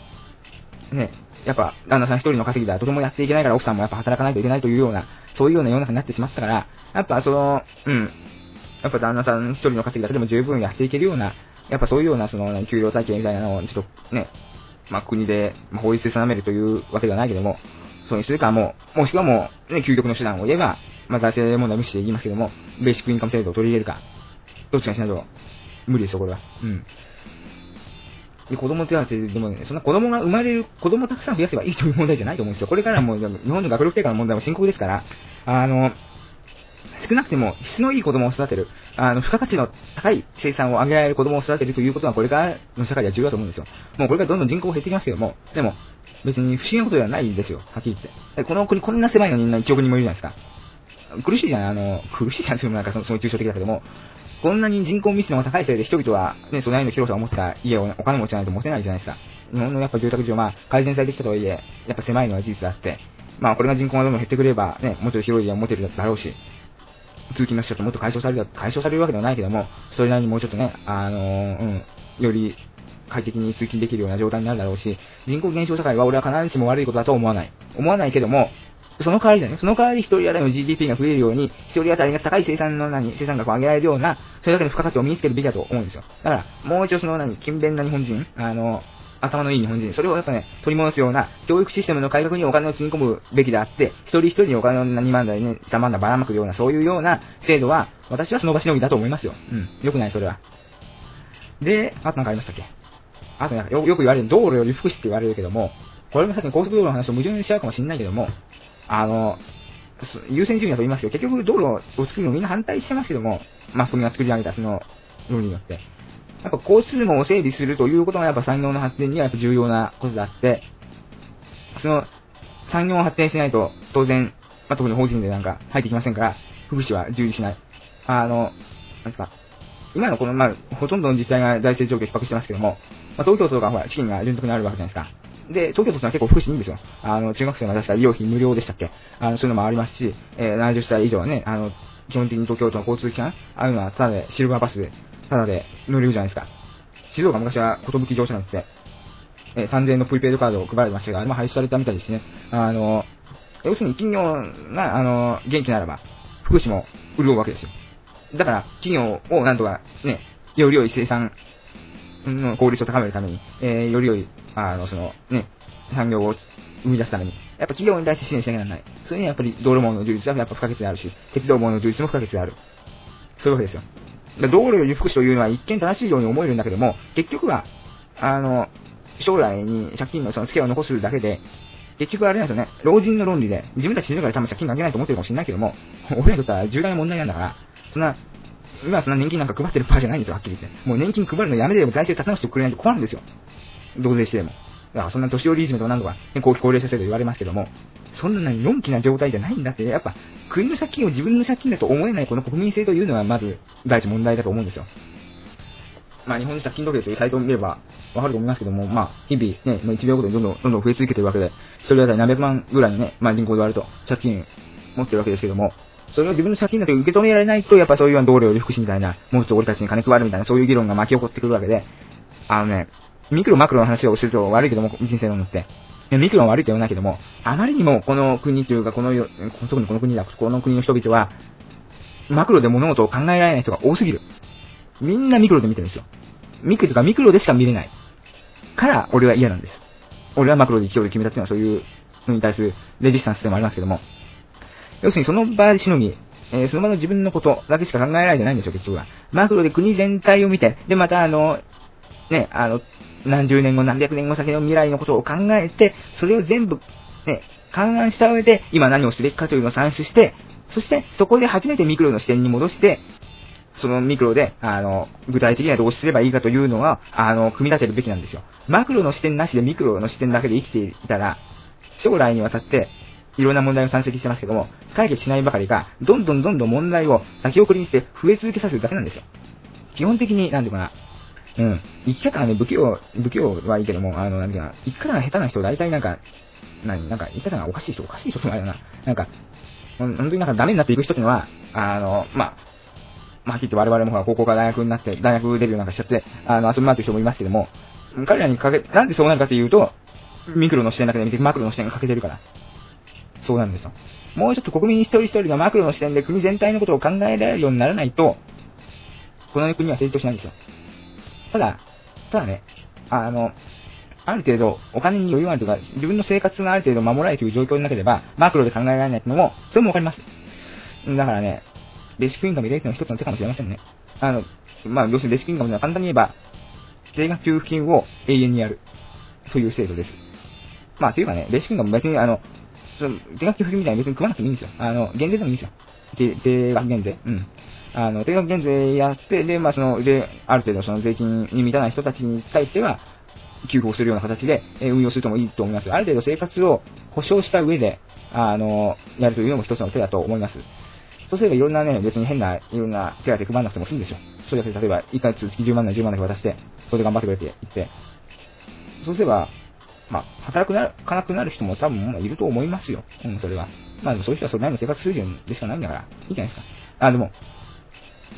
ね、やっぱ、旦那さん一人の稼ぎではとてもやっていけないから奥さんもやっぱ働かないといけないというような、そういうような世の中になってしまったから、やっぱその、うん、やっぱ旦那さん一人の稼ぎだけでも十分やっていけるような、やっぱそういうようなその、給料体系みたいなのをちょっとね、まあ国で、ま、法律で定めるというわけではないけども、そうにするかもう、もしくはもう、ね、究極の手段を言えば、まあ財政問題無視で言いますけども、ベーシックインカム制度を取り入れるか、どっちかにしないと。無理ですよ、これは。うん。で、子供手当でもね、そんな子供が生まれる、子供たくさん増やせばいいという問題じゃないと思うんですよ。これからも、日本の学力低下の問題も深刻ですから、あの、少なくても質のいい子供を育てる、あの、付加価値の高い生産を上げられる子供を育てるということは、これからの社会では重要だと思うんですよ。もうこれからどんどん人口が減ってきますけども、でも、別に不思議なことではないんですよ、はっきり言って。この国こんな狭いのにみんな1億人もいるじゃないですか。苦しいじゃない、あの、苦しいじゃないですか、なんかその、その抽象的だけども、こんなに人口密度が高いせいで人々は、ね、そのなりの広さを持った家をねお金持ちじゃないと持てないじゃないですか。日本のやっぱ住宅事情、まあ、改善されてきたとはいえ、やっぱ狭いのは事実であって、まあ、これが人口がどんどん減ってくれば、ね、もうちょっと広い家を持てるだろうし、通勤の人ともっと解消される、解消されるわけではないけども、それなりにもうちょっとね、あのー、うん、より快適に通勤できるような状態になるだろうし、人口減少社会は俺は必ずしも悪いことだと思わない。思わないけども、その代わりだね。その代わり一人当たりの GDP が増えるように、一人当たりが高い生産の何、生産額を上げられるような、それだけの付加価値を身につけるべきだと思うんですよ。だから、もう一度その何、勤勉な日本人、あの、頭のいい日本人、それをやっぱね、取り戻すような教育システムの改革にお金を積み込むべきであって、一人一人にお金を2万台ね、3万台ばらまくような、そういうような制度は、私はその場しのぎだと思いますよ。うん。よくない、それは。で、あとなんかありましたっけ？あとなんかよよく言われる、道路より福祉って言われるけども、これもさっきの高速道路の話と矛盾しちゃうかもしれないけども、あの、優先順位だと言いますけど、結局道路を作るのみんな反対してますけども、マスコミが作り上げたその論理によって。やっぱ交通網を整備するということがやっぱ産業の発展にはやっぱ重要なことであって、その産業を発展しないと当然、まあ、特に法人でなんか入ってきませんから、福祉は従事しない。あの、なんですか、今のこの、まあ、ほとんどの自治体が財政状況逼迫してますけども、まあ、東京都とかほら、資金が潤沢にあるわけじゃないですか。で、東京都ってのは結構福祉いいんですよ。あの、中学生の確か医療費無料でしたっけ？あの、そういうのもありますし、えー、70歳以上はね、あの、基本的に東京都の交通機関、ああいうのはただで、シルバーバスで、ただで乗れるじゃないですか。静岡昔は寿乗車なんて、えー、3000円のプリペイドカードを配られましたが、あれも廃止されたみたいですね。あの、要するに企業が、あの、元気ならば、福祉も潤うわけですよ。だから、企業をなんとかね、より良い生産の効率を高めるために、えー、より良い、あの、その、ね、産業を生み出すために、やっぱ企業に対して支援しなきゃならない。それにはやっぱり道路網の充実はやっぱ不可欠であるし、鉄道網の充実も不可欠である。そういうわけですよ。道路より福祉というのは一見正しいように思えるんだけども、結局は、あの、将来に借金のその付けを残すだけで、結局あれなんですよね、老人の論理で、自分たち死ぬから多分借金かけないと思ってるかもしれないけども、俺らにとっては重大な問題なんだから、そんな、今そんな年金なんか配ってる場合じゃないんですよ、はっきり言って。もう年金配るのやめてでも財政立て直してくれないと困るんですよ。増税してでも。だからそんな年寄りいじめとか何とか、ね、後期高齢者制度言われますけども、そんなのんきな状態じゃないんだって、やっぱ国の借金を自分の借金だと思えないこの国民性というのはまず第一問題だと思うんですよ。まあ日本の借金時計というサイトを見ればわかると思いますけども、まあ日々ね、まあ、1秒ごとにどんどんどんどん増え続けてるわけで、一人当たり何百万ぐらいのね、まあ人口で割ると借金持ってるわけですけども、それを自分の借金だと受け止められないと、やっぱそういう道路より福祉みたいな、もうちょっと俺たちに金配るみたいな、そういう議論が巻き起こってくるわけで、あのね、ミクロマクロの話をすると悪いけども、人生論って。ミクロは悪いとは言わないけども、あまりにもこの国というか、この、特にこの国だ、この国の人々は、マクロで物事を考えられない人が多すぎる。みんなミクロで見てるんですよ。ミクロとかミクロでしか見れない。から、俺は嫌なんです。俺はマクロで生きようと決めたっていうのはそういうのに対するレジスタンスでもありますけども。要するにその場しのぎ、えー、その場の自分のことだけしか考えられてないんですよ、結局は。マクロで国全体を見て、で、またあの、ね、あの、何十年後、何百年後先の未来のことを考えて、それを全部、ね、勘案した上で、今何をすべきかというのを算出して、そして、そこで初めてミクロの視点に戻して、そのミクロで、あの、具体的にはどうすればいいかというのは、あの、組み立てるべきなんですよ。マクロの視点なしでミクロの視点だけで生きていたら、将来にわたって、いろんな問題を山積してますけども、解決しないばかりか、どんどんどんどん問題を先送りにして増え続けさせるだけなんですよ。基本的に、なんていうかな、うん。生き方がね、不器用、不器用はいいけども、あの、なんていうかな、生き方が下手な人、大体なんか、何なんか、生き方がおかしい人、おかしい人ってのはあれだな。なんか、本当になんかダメになっていく人っていうのは、あの、まあ、まあ、はっきり言って我々もほら、高校から大学になって、大学デビューなんかしちゃって、あの、遊び回ってる人もいますけども、彼らにかけ、なんでそうなるかというと、ミクロの視点だけで見て、マクロの視点が欠けてるから。そうなんですよ。もうちょっと国民一人一人がマクロの視点で国全体のことを考えられるようにならないと、この国は成長しないんですよ。ただ、ただね、あの、ある程度、お金に余裕があるとか、自分の生活がある程度守られている状況になければ、マクロで考えられないっていうのも、それもわかります。だからね、ベーシックインカム入れるの一つの手かもしれませんね。あの、まあ、要するにベーシックインカムでは簡単に言えば、定額給付金を永遠にやる。という制度です。まあ、というかね、ベーシックインカム別にあの、その定額給付金みたいに別に組まなくてもいいんですよ。あの、減税でもいいんですよ。定額減税。うん。あの、定額減税やって、で、まあ、その、で、ある程度その税金に満たない人たちに対しては、給付をするような形で、え運用するともいいと思います。ある程度生活を保障した上で、あの、やるというのも一つの手だと思います。そうすればいろんなね、別に変な、いろんな手当配らなくても済むでしょ。それだけ例えば、1ヶ月月10万なら10万だけ渡して、それで頑張ってくれって言って、そうすれば、まあ、働くな、かなくなる人も多分まあいると思いますよ。うん、それは。まあ、そういう人はそれなりの生活水準でしかないんだから、いいじゃないですか。あ、でも、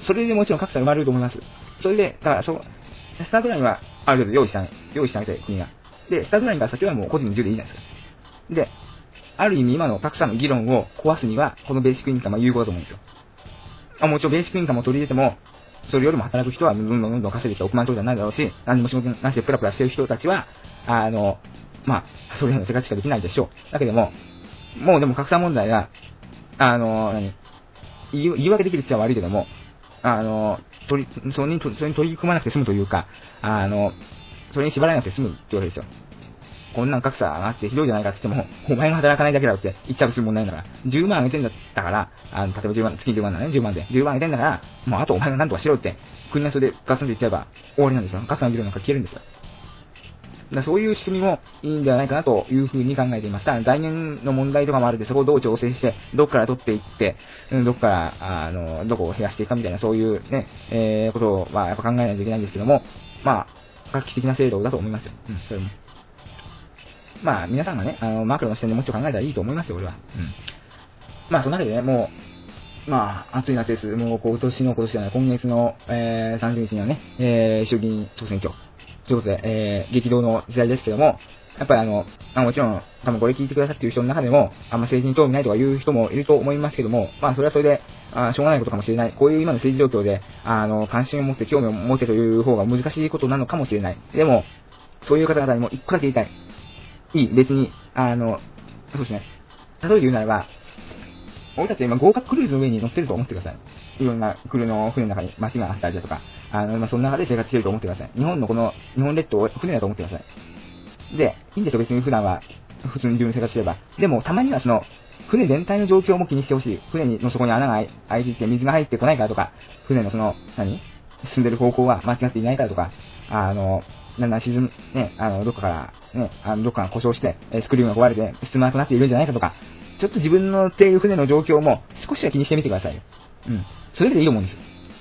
それでもちろん格差生まれると思います。それで、だから、そう、スタートラインはある程度用意した、用意してあげたい、国が。で、スタートラインから先はもう個人の自由でいいじゃないですか。で、ある意味今の格差の議論を壊すには、このベーシックインカムは有効だと思うんですよ。あもちろんベーシックインカムを取り入れても、それよりも働く人はどんどんどんどん稼いできて億万長者になるだろうし、何も仕事なしでプラプラしてる人たちは、あの、まあ、それらの生活しかできないでしょう。だけども、もうでも格差問題が、あの、何言い言い訳できるっちゃ悪いけども、あの、取り、それに、取り組まなくて済むというか、あの、それに縛られなくて済むってわけですよ。こんなん格差上がってひどいじゃないかって言っても、お前が働かないだけだろって言っちゃうする問題だから、10万あげてんだったから、あの、例えば10万、月10万だね、10万で。10万あげてんだから、もうあとお前が何とかしろって、国がそれでガツンと言っちゃえば終わりなんですよ。格差の議論なんか消えるんですよ。だそういう仕組みもいいんではないかなというふうに考えています。ただ財源の問題とかもあるんで、そこをどう調整して、どこから取っていって、どこから、あの、どこを減らしていくかみたいな、そういうね、えー、ことを、まあ、やっぱ考えないといけないんですけども、まあ、画期的な制度だと思いますよ。うん、それも。まあ、皆さんがね、あの、マクロの視点でもうちょっと考えたらいいと思いますよ、俺は。うん。まあ、その中でね、もう、まあ、暑い夏です。もう、今年の、今年じゃない、今月の、えー、30日にはね、えー、衆議院総選挙。ということで、えー、激動の時代ですけども、やっぱりあの、まあ、もちろん、多分これ聞いてくださっている人の中でも、あんま政治に興味ないとかいう人もいると思いますけども、まあ、それはそれで、あしょうがないことかもしれない。こういう今の政治状況で、あの、関心を持って興味を持ってという方が難しいことなのかもしれない。でも、そういう方々にも一個だけ言いたい。いい、別に、あの、そうですね。例えば言うならば、俺たちは今合格クルーズの上に乗ってると思ってください。いろんなクルーの船の中に街があったりだとか、あの、まあ、その中で生活してると思ってください。日本のこの、日本列島を船だと思ってください。で、いいんですよ、別に普段は、普通に自分生活してれば。でも、たまにはその、船全体の状況も気にしてほしい。船の底に穴が開いていて水が入ってこないからとか、船のその、何？進んでる方向は間違っていないからとか、あの、なんだん、沈む、ね、あの、どっかから、ね、あの、どっかが故障して、スクリューが壊れて進まなくなっているんじゃないかとか、ちょっと自分の乗っている船の状況も少しは気にしてみてくださいよ。うん。それでいいと思うんです。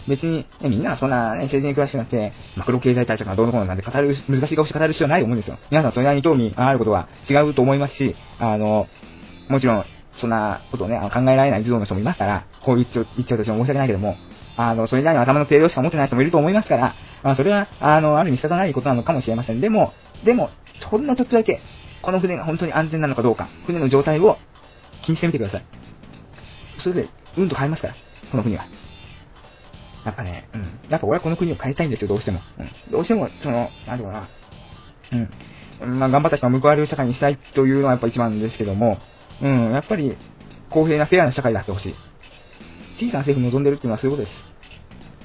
別に、ね、みんながそんな、ね、政治に詳しくなって、マクロ経済対策がどうのこうのなんて語る、難しい顔して語る必要はないと思うんですよ。皆さんそれなりに興味があることは違うと思いますし、あの、もちろん、そんなことをね、考えられない児童の人もいますから、こう言っちゃう言っちゃうとしても申し訳ないけども、あの、それなりの頭の程度しか持ってない人もいると思いますから、まあ、それは、あの、ある意味仕方ないことなのかもしれません。でも、でも、ほんのちょっとだけ、この船が本当に安全なのかどうか、船の状態を気にしてみてください。それで、うんと変えますから、この国は。やっぱね、うん。やっぱ俺はこの国を変えたいんですよ、どうしても。うん。どうしても、その、なんていうかな。うん。まあ、頑張った人が報われる社会にしたいというのはやっぱ一番ですけども、うん、やっぱり、公平なフェアな社会であってほしい。小さな政府望んでるっていうのはそういうことです。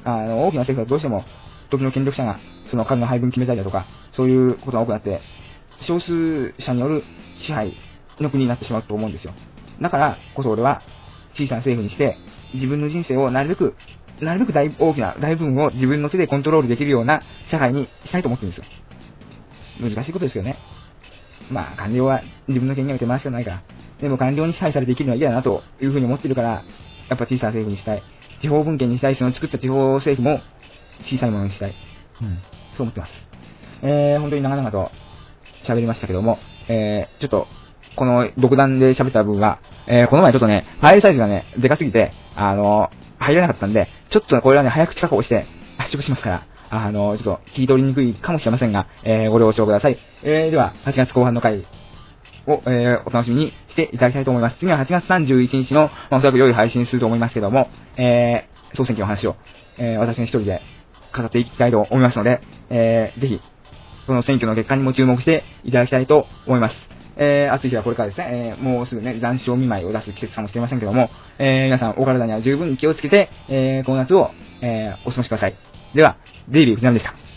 あの、大きな政府はどうしても、時の権力者が、その数の配分決めたりだとか、そういうことが多くなって、少数者による支配の国になってしまうと思うんですよ。だからこそ俺は、小さな政府にして、自分の人生をなるべく、なるべく大大きな大部分を自分の手でコントロールできるような社会にしたいと思ってるんですよ。難しいことですよね。まあ、官僚は自分の権限を手回しかないから。でも官僚に支配されて生きるのは嫌だなというふうに思ってるから、やっぱ小さな政府にしたい。地方分権にしたい、その作った地方政府も小さいものにしたい。うん。そう思ってます。えー、本当に長々と喋りましたけども、えー、ちょっと、この独断で喋った分は、えー、この前ちょっとね、ファイルサイズがね、でかすぎて、あの入らなかったんで、ちょっとこれはね、早口加工して圧縮しますから、あのちょっと聞き取りにくいかもしれませんが、えー、ご了承ください。えー、では、8月後半の回を、えー、お楽しみにしていただきたいと思います。次は8月31日の、まあ、おそらく良い配信すると思いますけども、えー、総選挙の話を、えー、私の一人で語っていきたいと思いますので、えー、ぜひ、その選挙の結果にも注目していただきたいと思います。えー、暑い日はこれからですね、えー、もうすぐね、残暑見舞いを出す季節かもしれませんけども、えー、皆さんお体には十分に気をつけて、えー、この夏を、えー、お過ごしください。では、デイビー藤波でした。